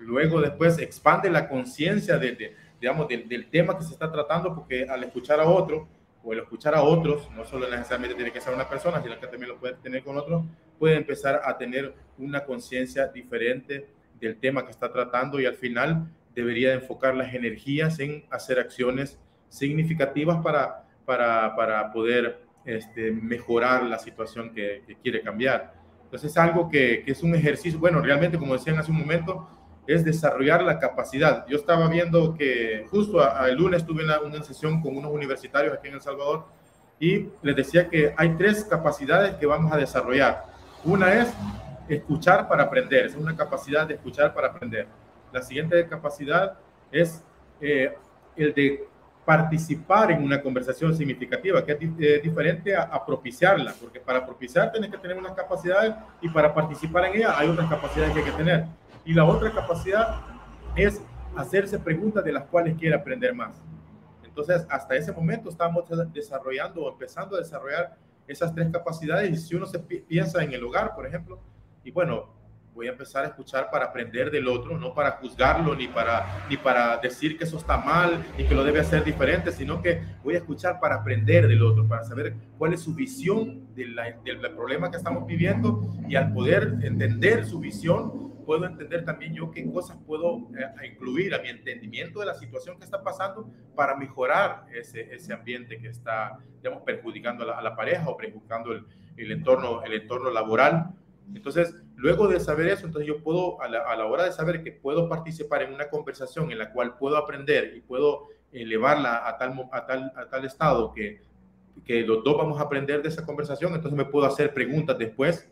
Luego después expande la conciencia de, digamos, del, del, tema que se está tratando, porque al escuchar a otro o al escuchar a otros, no solo necesariamente tiene que ser una persona, sino que también lo puede tener con otros, puede empezar a tener una conciencia diferente del tema que está tratando y al final debería enfocar las energías en hacer acciones significativas para, para, para poder este, mejorar la situación que, quiere cambiar. Entonces es algo que, que, es un ejercicio, bueno, realmente como decían hace un momento, es desarrollar la capacidad. Yo estaba viendo que justo el lunes tuve una, una, sesión con unos universitarios aquí en El Salvador y les decía que hay tres capacidades que vamos a desarrollar. Una es escuchar para aprender, es una capacidad de escuchar para aprender. La siguiente capacidad es eh, el de participar en una conversación significativa, que es eh, diferente a, a, propiciarla, porque para propiciar tienes que tener unas capacidades y para participar en ella hay otras capacidades que hay que tener. Y la otra capacidad es hacerse preguntas de las cuales quiere aprender más. Entonces, hasta ese momento estamos desarrollando o empezando a desarrollar esas tres capacidades. Y si uno se piensa en el hogar, por ejemplo, y bueno, voy a empezar a escuchar para aprender del otro, no para juzgarlo, ni para, ni para decir que eso está mal, y que lo debe hacer diferente, sino que voy a escuchar para aprender del otro, para saber cuál es su visión de la, del problema que estamos viviendo y al poder entender su visión, puedo entender también yo qué cosas puedo eh, incluir a mi entendimiento de la situación que está pasando para mejorar ese, ese ambiente que está, digamos, perjudicando a la, pareja o perjudicando el, el, entorno, el entorno laboral. Entonces, luego de saber eso, entonces yo puedo, a la, a la hora de saber que puedo participar en una conversación en la cual puedo aprender y puedo elevarla a tal, a tal, a tal estado que, que los dos vamos a aprender de esa conversación, entonces me puedo hacer preguntas después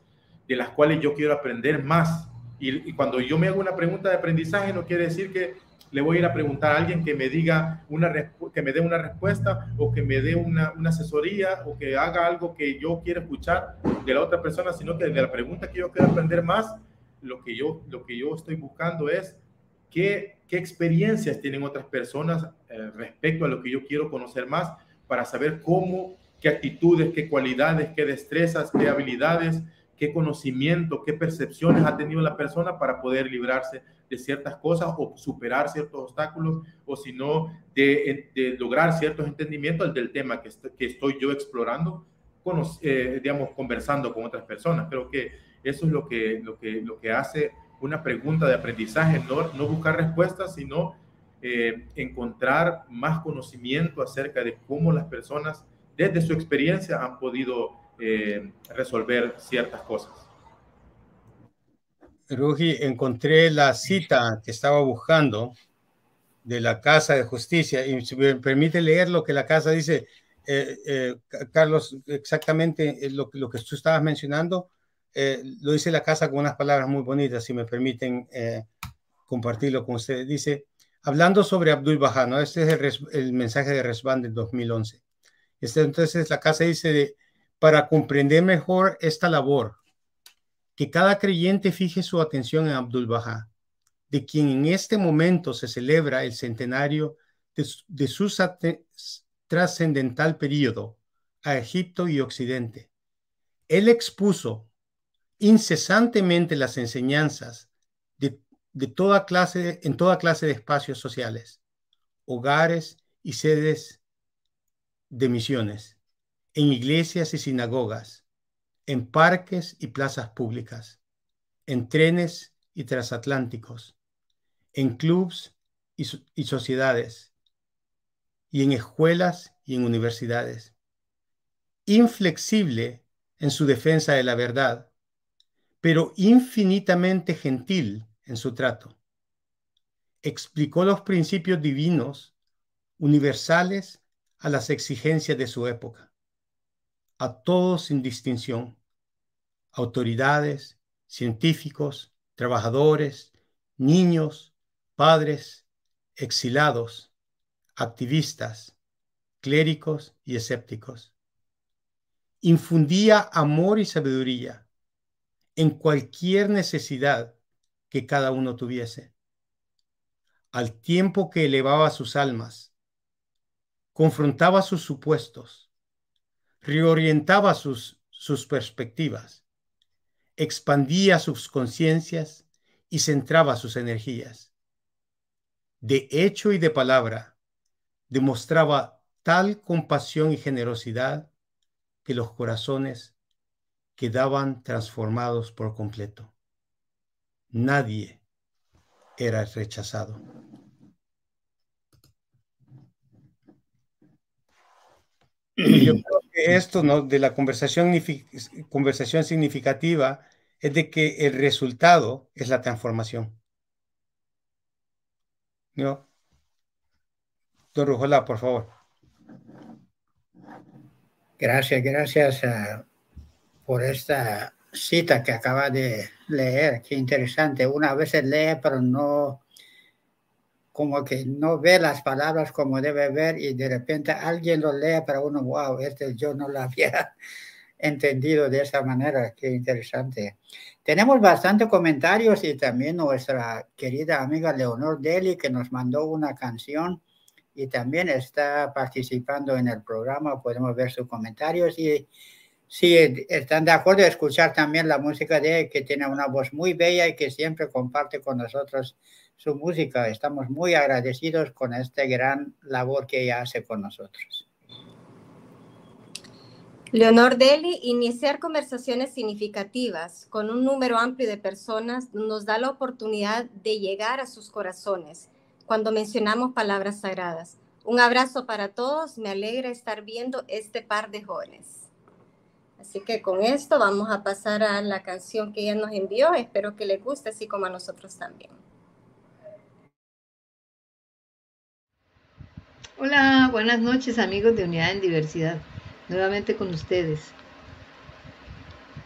de las cuales yo quiero aprender más. Y, cuando yo me hago una pregunta de aprendizaje, no quiere decir que le voy a ir a preguntar a alguien que me diga una que me dé una respuesta o que me dé una, una, asesoría o que haga algo que yo quiero escuchar de la otra persona, sino que de la pregunta que yo quiero aprender más, lo que yo, lo que yo estoy buscando es qué, qué experiencias tienen otras personas eh, respecto a lo que yo quiero conocer más para saber cómo, qué actitudes, qué cualidades, qué destrezas, qué habilidades qué conocimiento, qué percepciones ha tenido la persona para poder librarse de ciertas cosas o superar ciertos obstáculos o si no de, lograr ciertos entendimientos del tema que, que estoy yo explorando, eh, digamos, conversando con otras personas. Creo que eso es lo que, lo que, lo que hace una pregunta de aprendizaje, no, no buscar respuestas, sino eh, encontrar más conocimiento acerca de cómo las personas desde su experiencia han podido eh, resolver ciertas cosas.
Rugi, encontré la cita que estaba buscando de la Casa de Justicia y si me permite leer lo que la Casa dice, eh, eh, Carlos, exactamente lo, lo, que tú estabas mencionando, lo dice la Casa con unas palabras muy bonitas, si me permiten compartirlo con ustedes. Dice, hablando sobre Abdul Bahá, este es el, mensaje de Resban del 2011. Este, entonces la Casa dice para comprender mejor esta labor, que cada creyente fije su atención en Abdul Bahá, de quien en este momento se celebra el centenario de, su trascendental periodo a Egipto y Occidente. Él expuso incesantemente las enseñanzas de, de toda clase, en toda clase de espacios sociales, hogares y sedes de misiones en iglesias y sinagogas, en parques y plazas públicas, en trenes y transatlánticos, en clubs y, y sociedades, y en escuelas y en universidades. Inflexible en su defensa de la verdad, pero infinitamente gentil en su trato. Explicó los principios divinos universales a las exigencias de su época a todos sin distinción, autoridades, científicos, trabajadores, niños, padres, exilados, activistas, clérigos y escépticos. Infundía amor y sabiduría en cualquier necesidad que cada uno tuviese, al tiempo que elevaba sus almas, confrontaba sus supuestos, reorientaba sus, sus perspectivas, expandía sus conciencias y centraba sus energías. De hecho y de palabra, demostraba tal compasión y generosidad que los corazones quedaban transformados por completo. Nadie era rechazado. Yo creo que esto ¿no? de la conversación, conversación significativa es de que el resultado es la transformación. ¿No? Don Rujolá, por favor.
Gracias, gracias uh, por esta cita que acaba de leer. Qué interesante. Una vez lee, pero no como que no ve las palabras como debe ver y de repente alguien lo lee para uno, wow, este yo no lo había entendido de esa manera, qué interesante. Tenemos bastantes comentarios y también nuestra querida amiga Leonor Deli que nos mandó una canción y también está participando en el programa, podemos ver sus comentarios y si están de acuerdo escuchar también la música de él, que tiene una voz muy bella y que siempre comparte con nosotros su música. Estamos muy agradecidos con esta gran labor que ella hace con nosotros.
Leonor Deli, iniciar conversaciones significativas con un número amplio de personas nos da la oportunidad de llegar a sus corazones cuando mencionamos palabras sagradas. Un abrazo para todos, me alegra estar viendo este par de jóvenes. Así que con esto vamos a pasar a la canción que ella nos envió. Espero que les guste, así como a nosotros también.
Hola, buenas noches amigos de Unidad en Diversidad nuevamente con ustedes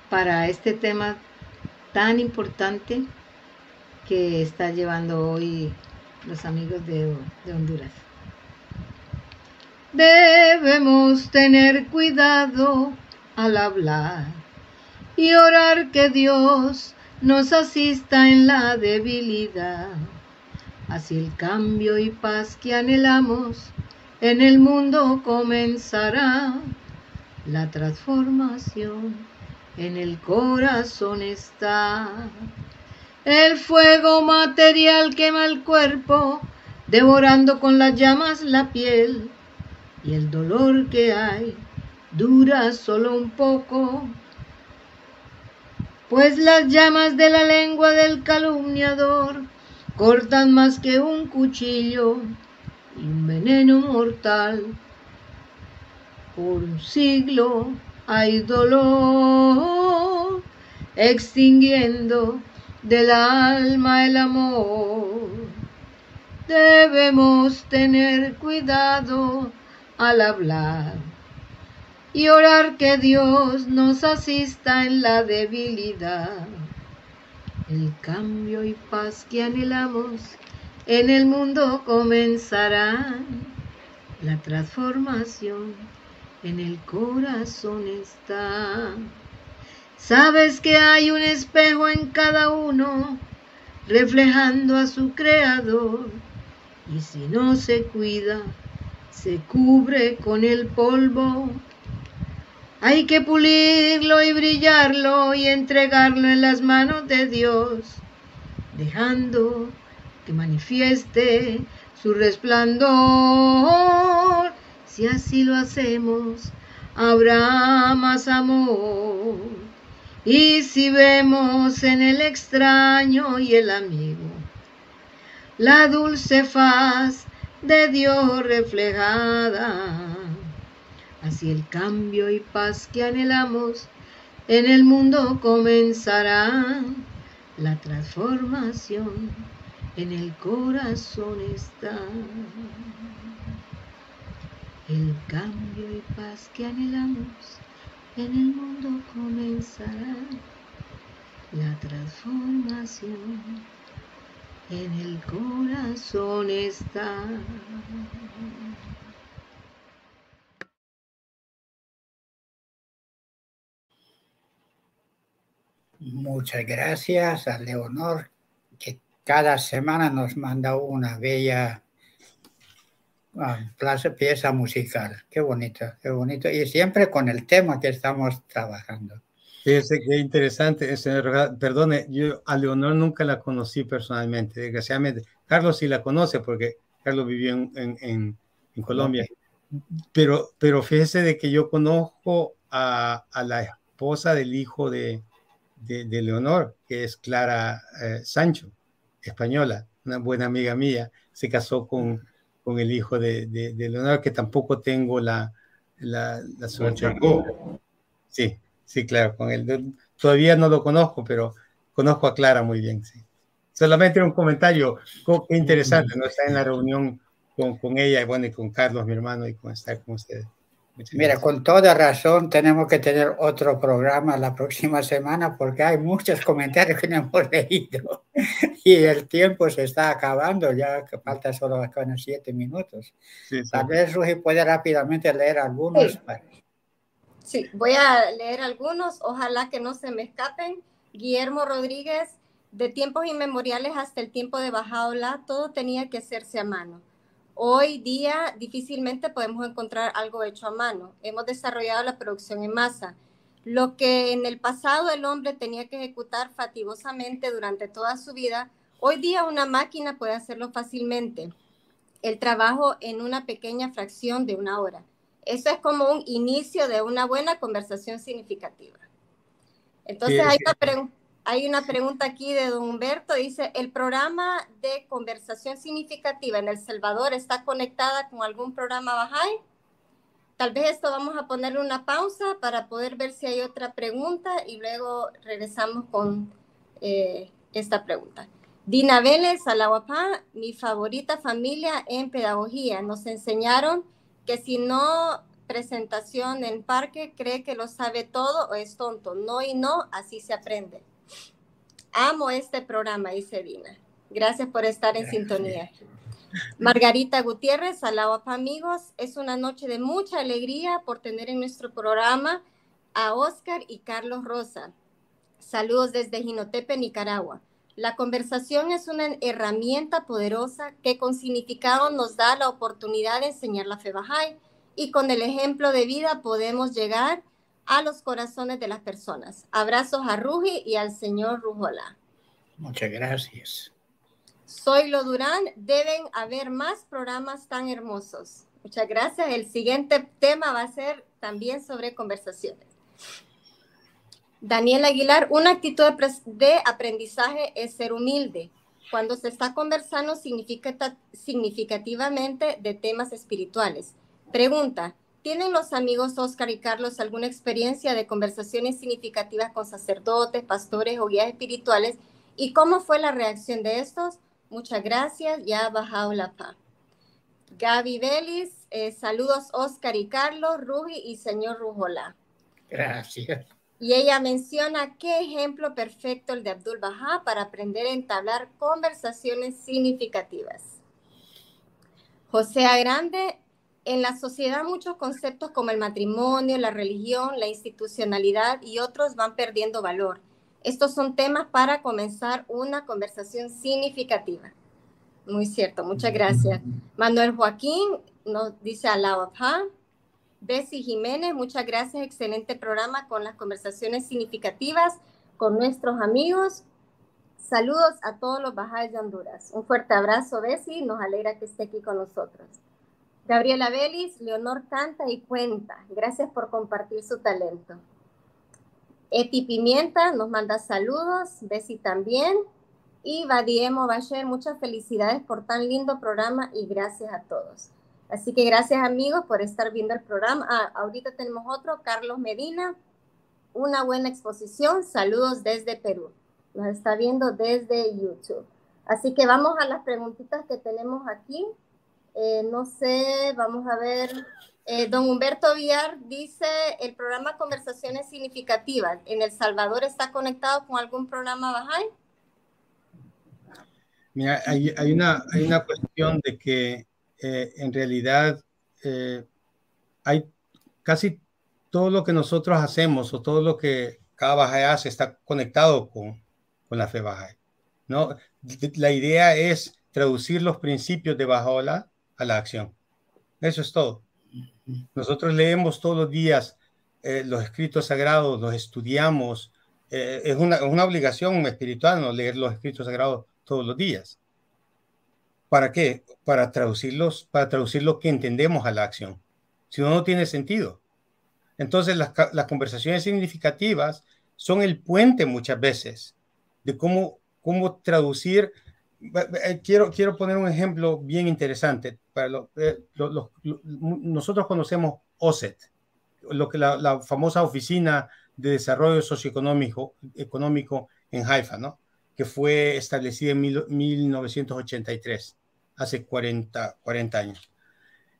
para este tema tan importante que está llevando hoy los amigos de, de Honduras. Debemos tener cuidado al hablar y orar que Dios nos asista en la debilidad. Así el cambio y paz que anhelamos en el mundo comenzará la transformación en el corazón está. El fuego material quema el cuerpo, devorando con las llamas la piel. Y el dolor que hay dura solo un poco, pues las llamas de la lengua del calumniador cortan más que un cuchillo y un veneno mortal por un siglo hay dolor, extinguiendo del alma el amor. Debemos tener cuidado al hablar y orar que Dios nos asista en la debilidad. El cambio y paz que anhelamos en el mundo comenzará, la transformación en el corazón está. Sabes que hay un espejo en cada uno, reflejando a su creador. Y si no se cuida, se cubre con el polvo. Hay que pulirlo y brillarlo y entregarlo en las manos de Dios, dejando que manifieste su resplandor si así lo hacemos, habrá más amor. Y si vemos en el extraño y el amigo la dulce faz de Dios reflejada, así el cambio y paz que anhelamos en el mundo comenzará. La transformación en el corazón está. El cambio y paz que anhelamos en el mundo comenzará. La transformación en el corazón está.
Muchas gracias a Leonor, que cada semana nos manda una bella Ah, pieza musical. Qué bonito, qué bonito. Y siempre con el tema que estamos trabajando.
Fíjese qué interesante, señor. Perdone, yo a Leonor nunca la conocí personalmente, desgraciadamente. Carlos sí la conoce porque Carlos vivió en, en, en Colombia. Pero, pero fíjese de que yo conozco a, a la esposa del hijo de, de, de Leonor, que es Clara eh, Sancho, española, una buena amiga mía. Se casó con, con el hijo de, de, Leonardo, que tampoco tengo la, la, la suerte. Sí, sí, claro, con él. Todavía no lo conozco, pero conozco a Clara muy bien, sí. Solamente un comentario, qué interesante, ¿no? Estar en la reunión con, con ella, y bueno, y con Carlos, mi hermano, y con estar con ustedes.
Mira, con toda razón tenemos que tener otro programa la próxima semana porque hay muchos comentarios que no hemos leído y el tiempo se está acabando, ya que falta solo unos siete minutos. Tal vez Rugi puede rápidamente leer algunos.
Sí. sí, voy a leer algunos, ojalá que no se me escapen. Guillermo Rodríguez, de tiempos inmemoriales hasta el tiempo de Bajaola, todo tenía que hacerse a mano Hoy día difícilmente podemos encontrar algo hecho a mano. Hemos desarrollado la producción en masa. Lo que en el pasado el hombre tenía que ejecutar fatigosamente durante toda su vida, hoy día una máquina puede hacerlo fácilmente. El trabajo en una pequeña fracción de una hora. eso es como un inicio de una buena conversación significativa. Entonces hay, una hay una pregunta aquí de don Humberto, dice, ¿el programa de conversación significativa en El Salvador está conectada con algún programa Bahá'í? Tal vez esto vamos a ponerle una pausa para poder ver si hay otra pregunta y luego regresamos con eh, esta pregunta. Dina Vélez, Alahuapá, mi favorita familia en pedagogía. Nos enseñaron que si no presentación en parque cree que lo sabe todo o es tonto. No y no, así se aprende. Amo este programa, dice Dina. Gracias por estar en sintonía. Margarita Gutiérrez, Alahuapá amigos, es una noche de mucha alegría por tener en nuestro programa a Oscar y Carlos Rosa. Saludos desde Jinotepe, Nicaragua. La conversación es una herramienta poderosa que con significado nos da la oportunidad de enseñar la fe Bahá'í y con el ejemplo de vida podemos llegar a los corazones de las personas. Abrazos a Ruji y al señor Rujola.
Muchas gracias.
Soy Lo Durán, deben haber más programas tan hermosos. Muchas gracias. El siguiente tema va a ser también sobre conversaciones. Daniel Aguilar, una actitud de aprendizaje es ser humilde. Cuando se está conversando significativamente de temas espirituales. Pregunta, ¿tienen los amigos Oscar y Carlos alguna experiencia de conversaciones significativas con sacerdotes, pastores o guías espirituales? ¿Y cómo fue la reacción de estos? Muchas gracias, ya ha bajado la paz. Gaby Vélez, eh, saludos Oscar y Carlos, Rugi y señor Rujola.
Gracias.
Y ella menciona qué ejemplo perfecto el de Abdul Baha para aprender a entablar conversaciones significativas. José Grande, en la sociedad muchos conceptos como el matrimonio, la religión, la institucionalidad y otros van perdiendo valor. Estos son temas para comenzar una conversación significativa. Muy cierto, muchas gracias. Manuel Joaquín nos dice Allahu Bessie Jiménez, muchas gracias. Excelente programa con las conversaciones significativas con nuestros amigos. Saludos a todos los bajáis de Honduras. Un fuerte abrazo, Bessie. Nos alegra que esté aquí con nosotros. Gabriela Vélez, Leonor canta y cuenta. Gracias por compartir su talento. Eti Pimienta nos manda saludos. Bessie también. Y Badiemo Bacher, muchas felicidades por tan lindo programa y gracias a todos. Así que gracias amigos por estar viendo el programa. Ah, ahorita tenemos otro, Carlos Medina. Una buena exposición. Saludos desde Perú. Nos está viendo desde YouTube. Así que vamos a las preguntitas que tenemos aquí. Eh, no sé, vamos a ver. Eh, don Humberto Villar dice, el programa Conversaciones Significativas en El Salvador está conectado con algún programa Bahá'í.
Mira, hay, hay, una, hay una cuestión de que eh, en realidad eh, hay casi todo lo que nosotros hacemos o todo lo que cada Bahá'í hace está conectado con, con la fe Bahá'í. ¿no? La idea es traducir los principios de Bahá'u'lláh a la acción. Eso es todo. Nosotros leemos todos los días eh, los escritos sagrados, los estudiamos. es una, una, obligación espiritual ¿no? leer los escritos sagrados todos los días. ¿Para qué? Para traducirlos, para traducir lo que entendemos a la acción. Si no, no tiene sentido. Entonces, las, las conversaciones significativas son el puente muchas veces de cómo, cómo traducir. Eh, quiero, quiero poner un ejemplo bien interesante. Para eh, nosotros conocemos OSET, lo que la, la, famosa Oficina de Desarrollo Socioeconómico económico en Haifa, ¿no? que fue establecida en mil, 1983 hace 40, 40 años.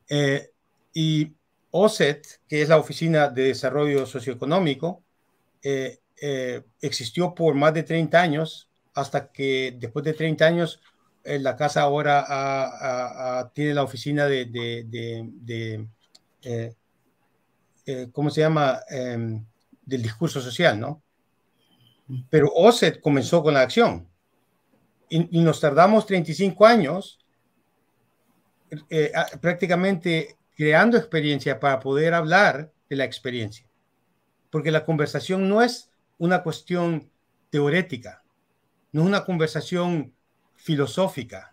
Eh, y OSET, que es la Oficina de Desarrollo Socioeconómico, eh, eh, existió por más de 30 años, hasta que después de 30 años la casa ahora tiene la oficina de, de, ¿cómo se llama? Em, del discurso social, ¿no? Pero OSET comenzó con la acción y, y nos tardamos 35 años eh, prácticamente creando experiencia para poder hablar de la experiencia. Porque la conversación no es una cuestión teorética, no es una conversación filosófica,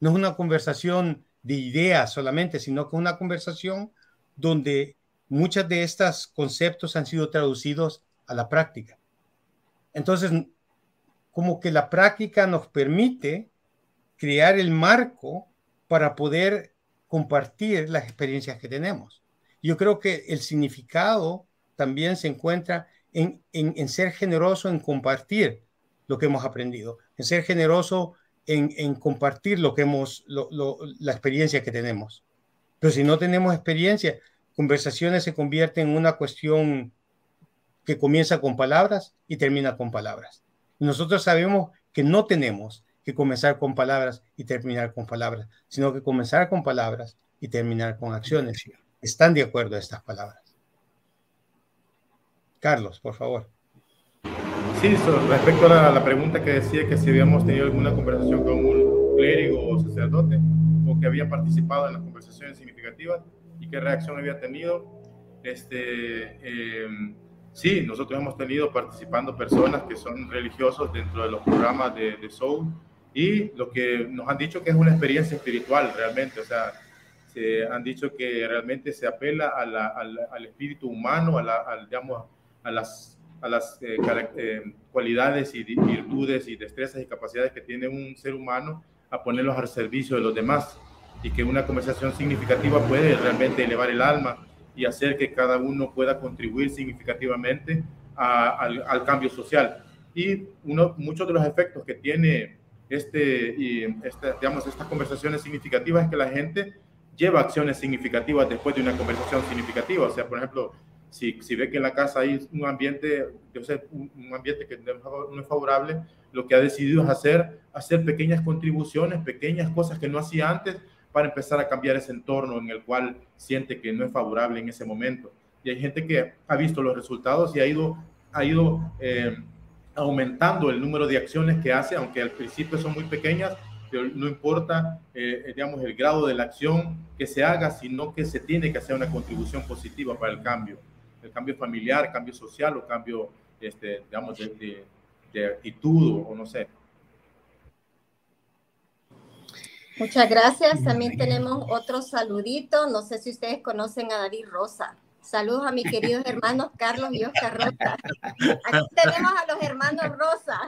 no es una conversación de ideas solamente, sino que es una conversación donde muchos de estos conceptos han sido traducidos a la práctica. Entonces, como que la práctica nos permite crear el marco para poder compartir las experiencias que tenemos. Yo creo que el significado también se encuentra en, ser generoso en compartir lo que hemos aprendido, en ser generoso en, compartir lo que hemos, la experiencia que tenemos. Pero si no tenemos experiencia, conversaciones se convierten en una cuestión que comienza con palabras y termina con palabras. Y nosotros sabemos que no tenemos que comenzar con palabras y terminar con palabras, sino que comenzar con palabras y terminar con acciones. ¿Están de acuerdo a estas palabras? Carlos, por favor.
Sí, respecto a la, pregunta que decía que si habíamos tenido alguna conversación con un clérigo o sacerdote o que había participado en las conversaciones significativas y qué reacción había tenido, este, em, sí, nosotros hemos tenido participando personas que son religiosos dentro de los programas de, de Soul y lo que nos han dicho que es una experiencia espiritual realmente, o sea, se han dicho que realmente se apela al, espíritu humano, a, la, digamos, a las, a las eh, eh, cualidades y virtudes y destrezas y capacidades que tiene un ser humano a ponerlos al servicio de los demás y que una conversación significativa puede realmente elevar el alma y hacer que cada uno pueda contribuir significativamente al, cambio social. Y uno, muchos de los efectos que tiene este, y digamos, estas conversaciones significativas es que la gente lleva acciones significativas después de una conversación significativa. O sea, por ejemplo, si, si ve que en la casa hay un ambiente, yo sé, un, ambiente que no es favorable, lo que ha decidido es hacer, hacer pequeñas contribuciones, pequeñas cosas que no hacía antes para empezar a cambiar ese entorno en el cual siente que no es favorable en ese momento. Y hay gente que ha visto los resultados y ha ido, ha ido eh, aumentando el número de acciones que hace, aunque al principio son muy pequeñas, pero no importa, eh, digamos, el grado de la acción que se haga, sino que se tiene que hacer una contribución positiva para el cambio, el cambio familiar, cambio social o cambio, este, digamos, de, de, actitud o no sé.
Muchas gracias. También tenemos otro saludito. No sé si ustedes conocen a David Rosa. Saludos a mis queridos hermanos Carlos y Oscar Rosa. Aquí tenemos a los hermanos Rosa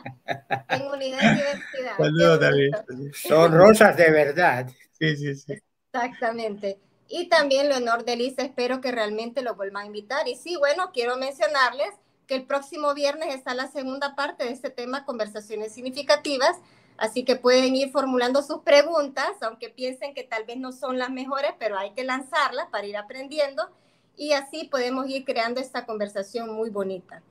en Unidad y Diversidad.
Saludos, David. Son rosas de verdad.
Sí, sí, sí.
Exactamente. Y también Leonor Delice, espero que realmente lo vuelvan a invitar. Y sí, bueno, quiero mencionarles que el próximo viernes está la segunda parte de este tema, conversaciones significativas. Así que pueden ir formulando sus preguntas, aunque piensen que tal vez no son las mejores, pero hay que lanzarlas para ir aprendiendo y así podemos ir creando esta conversación muy bonita.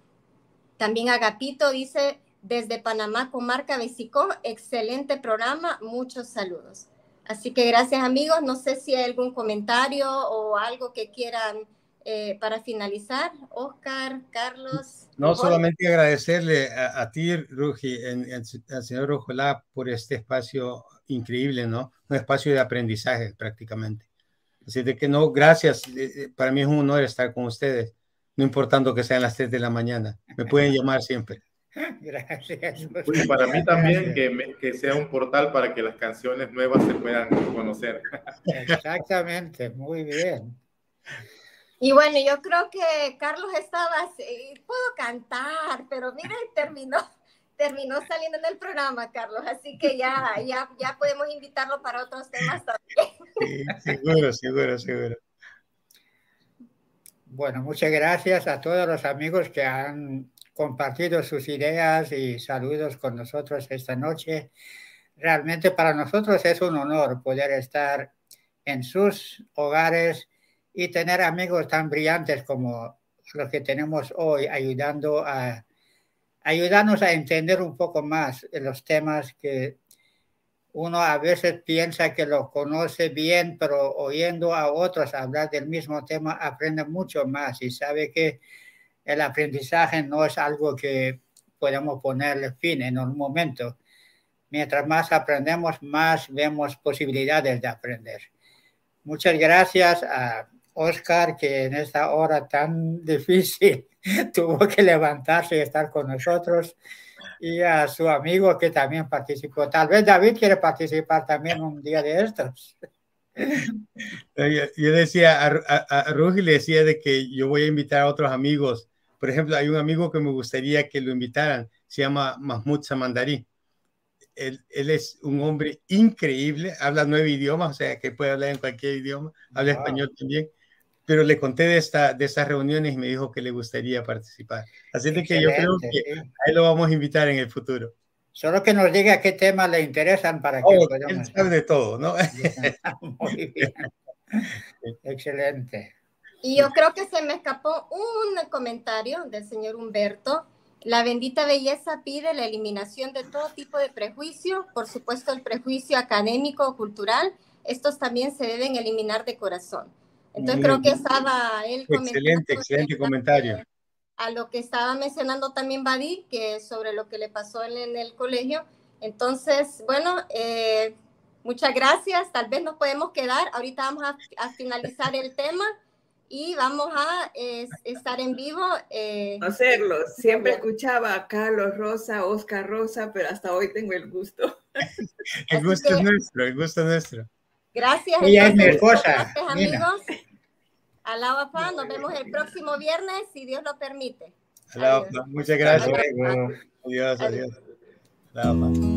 También Agapito dice, desde Panamá, comarca Besicó, excelente programa, muchos saludos. Así que gracias amigos, no sé si hay algún comentario o algo que quieran eh, para finalizar. Oscar, Carlos.
No, solamente agradecerle a, ti, Rugi, al señor Rojolá por este espacio increíble, ¿no? Un espacio de aprendizaje prácticamente. Así de que no, gracias. Eh, eh, para mí es un honor estar con ustedes, no importando que sean las 3 de la mañana. Me pueden llamar siempre.
Gracias. Pues para mí también que, que, sea un portal para que las canciones nuevas se puedan conocer.
Exactamente, muy bien.
Y bueno, yo creo que Carlos estaba, puedo cantar, pero miren, terminó terminó saliendo en el programa, Carlos, así que ya, ya, ya podemos invitarlo para otros temas también.
seguro, seguro, seguro.
Bueno, muchas gracias a todos los amigos que han compartido sus ideas y saludos con nosotros esta noche. Realmente para nosotros es un honor poder estar en sus hogares y tener amigos tan brillantes como los que tenemos hoy ayudando a ayudarnos a entender un poco más los temas que uno a veces piensa que lo conoce bien, pero oyendo a otros hablar del mismo tema aprende mucho más y sabe que el aprendizaje no es algo que podemos ponerle fin en un momento. Mientras más aprendemos, más vemos posibilidades de aprender. Muchas gracias a Oscar, que en esta hora tan difícil tuvo que levantarse y estar con nosotros, y a su amigo que también participó. Tal vez David quiere participar también un día de estos.
Yo, decía a, a, le decía de que yo voy a invitar a otros amigos. Por ejemplo, hay un amigo que me gustaría que lo invitaran, se llama Mahmoud Samandari. Él, él, es un hombre increíble, habla nueve idiomas, o sea que puede hablar en cualquier idioma, habla español también, pero le conté de, esta, de estas reuniones y me dijo que le gustaría participar. Así que yo creo que ahí lo vamos a invitar en el futuro.
Solo que nos diga qué temas le interesan para que
oh, Él sabe de todo, ¿no?
Muy bien. Excelente.
Y yo creo que se me escapó un comentario del señor Humberto. La bendita belleza pide la eliminación de todo tipo de prejuicio, por supuesto el prejuicio académico o cultural. Estos también se deben eliminar de corazón. Entonces creo que estaba él
Excelente, excelente comentario
a lo que estaba mencionando también Badir, que sobre lo que le pasó en, el colegio. Entonces, bueno, eh, muchas gracias. Tal vez nos podemos quedar. Ahorita vamos a, finalizar el tema y vamos a estar en vivo.
Eh, Hacerlo. Siempre escuchaba a Carlos Rosa, Oscar Rosa, pero hasta hoy tengo el gusto.
el gusto es nuestro, el gusto es nuestro.
Gracias.
Ella es mi esposa.
Gracias, amigos. Alaba nos vemos el próximo viernes, si Dios lo permite.
Muchas gracias. Adiós, adiós. adiós.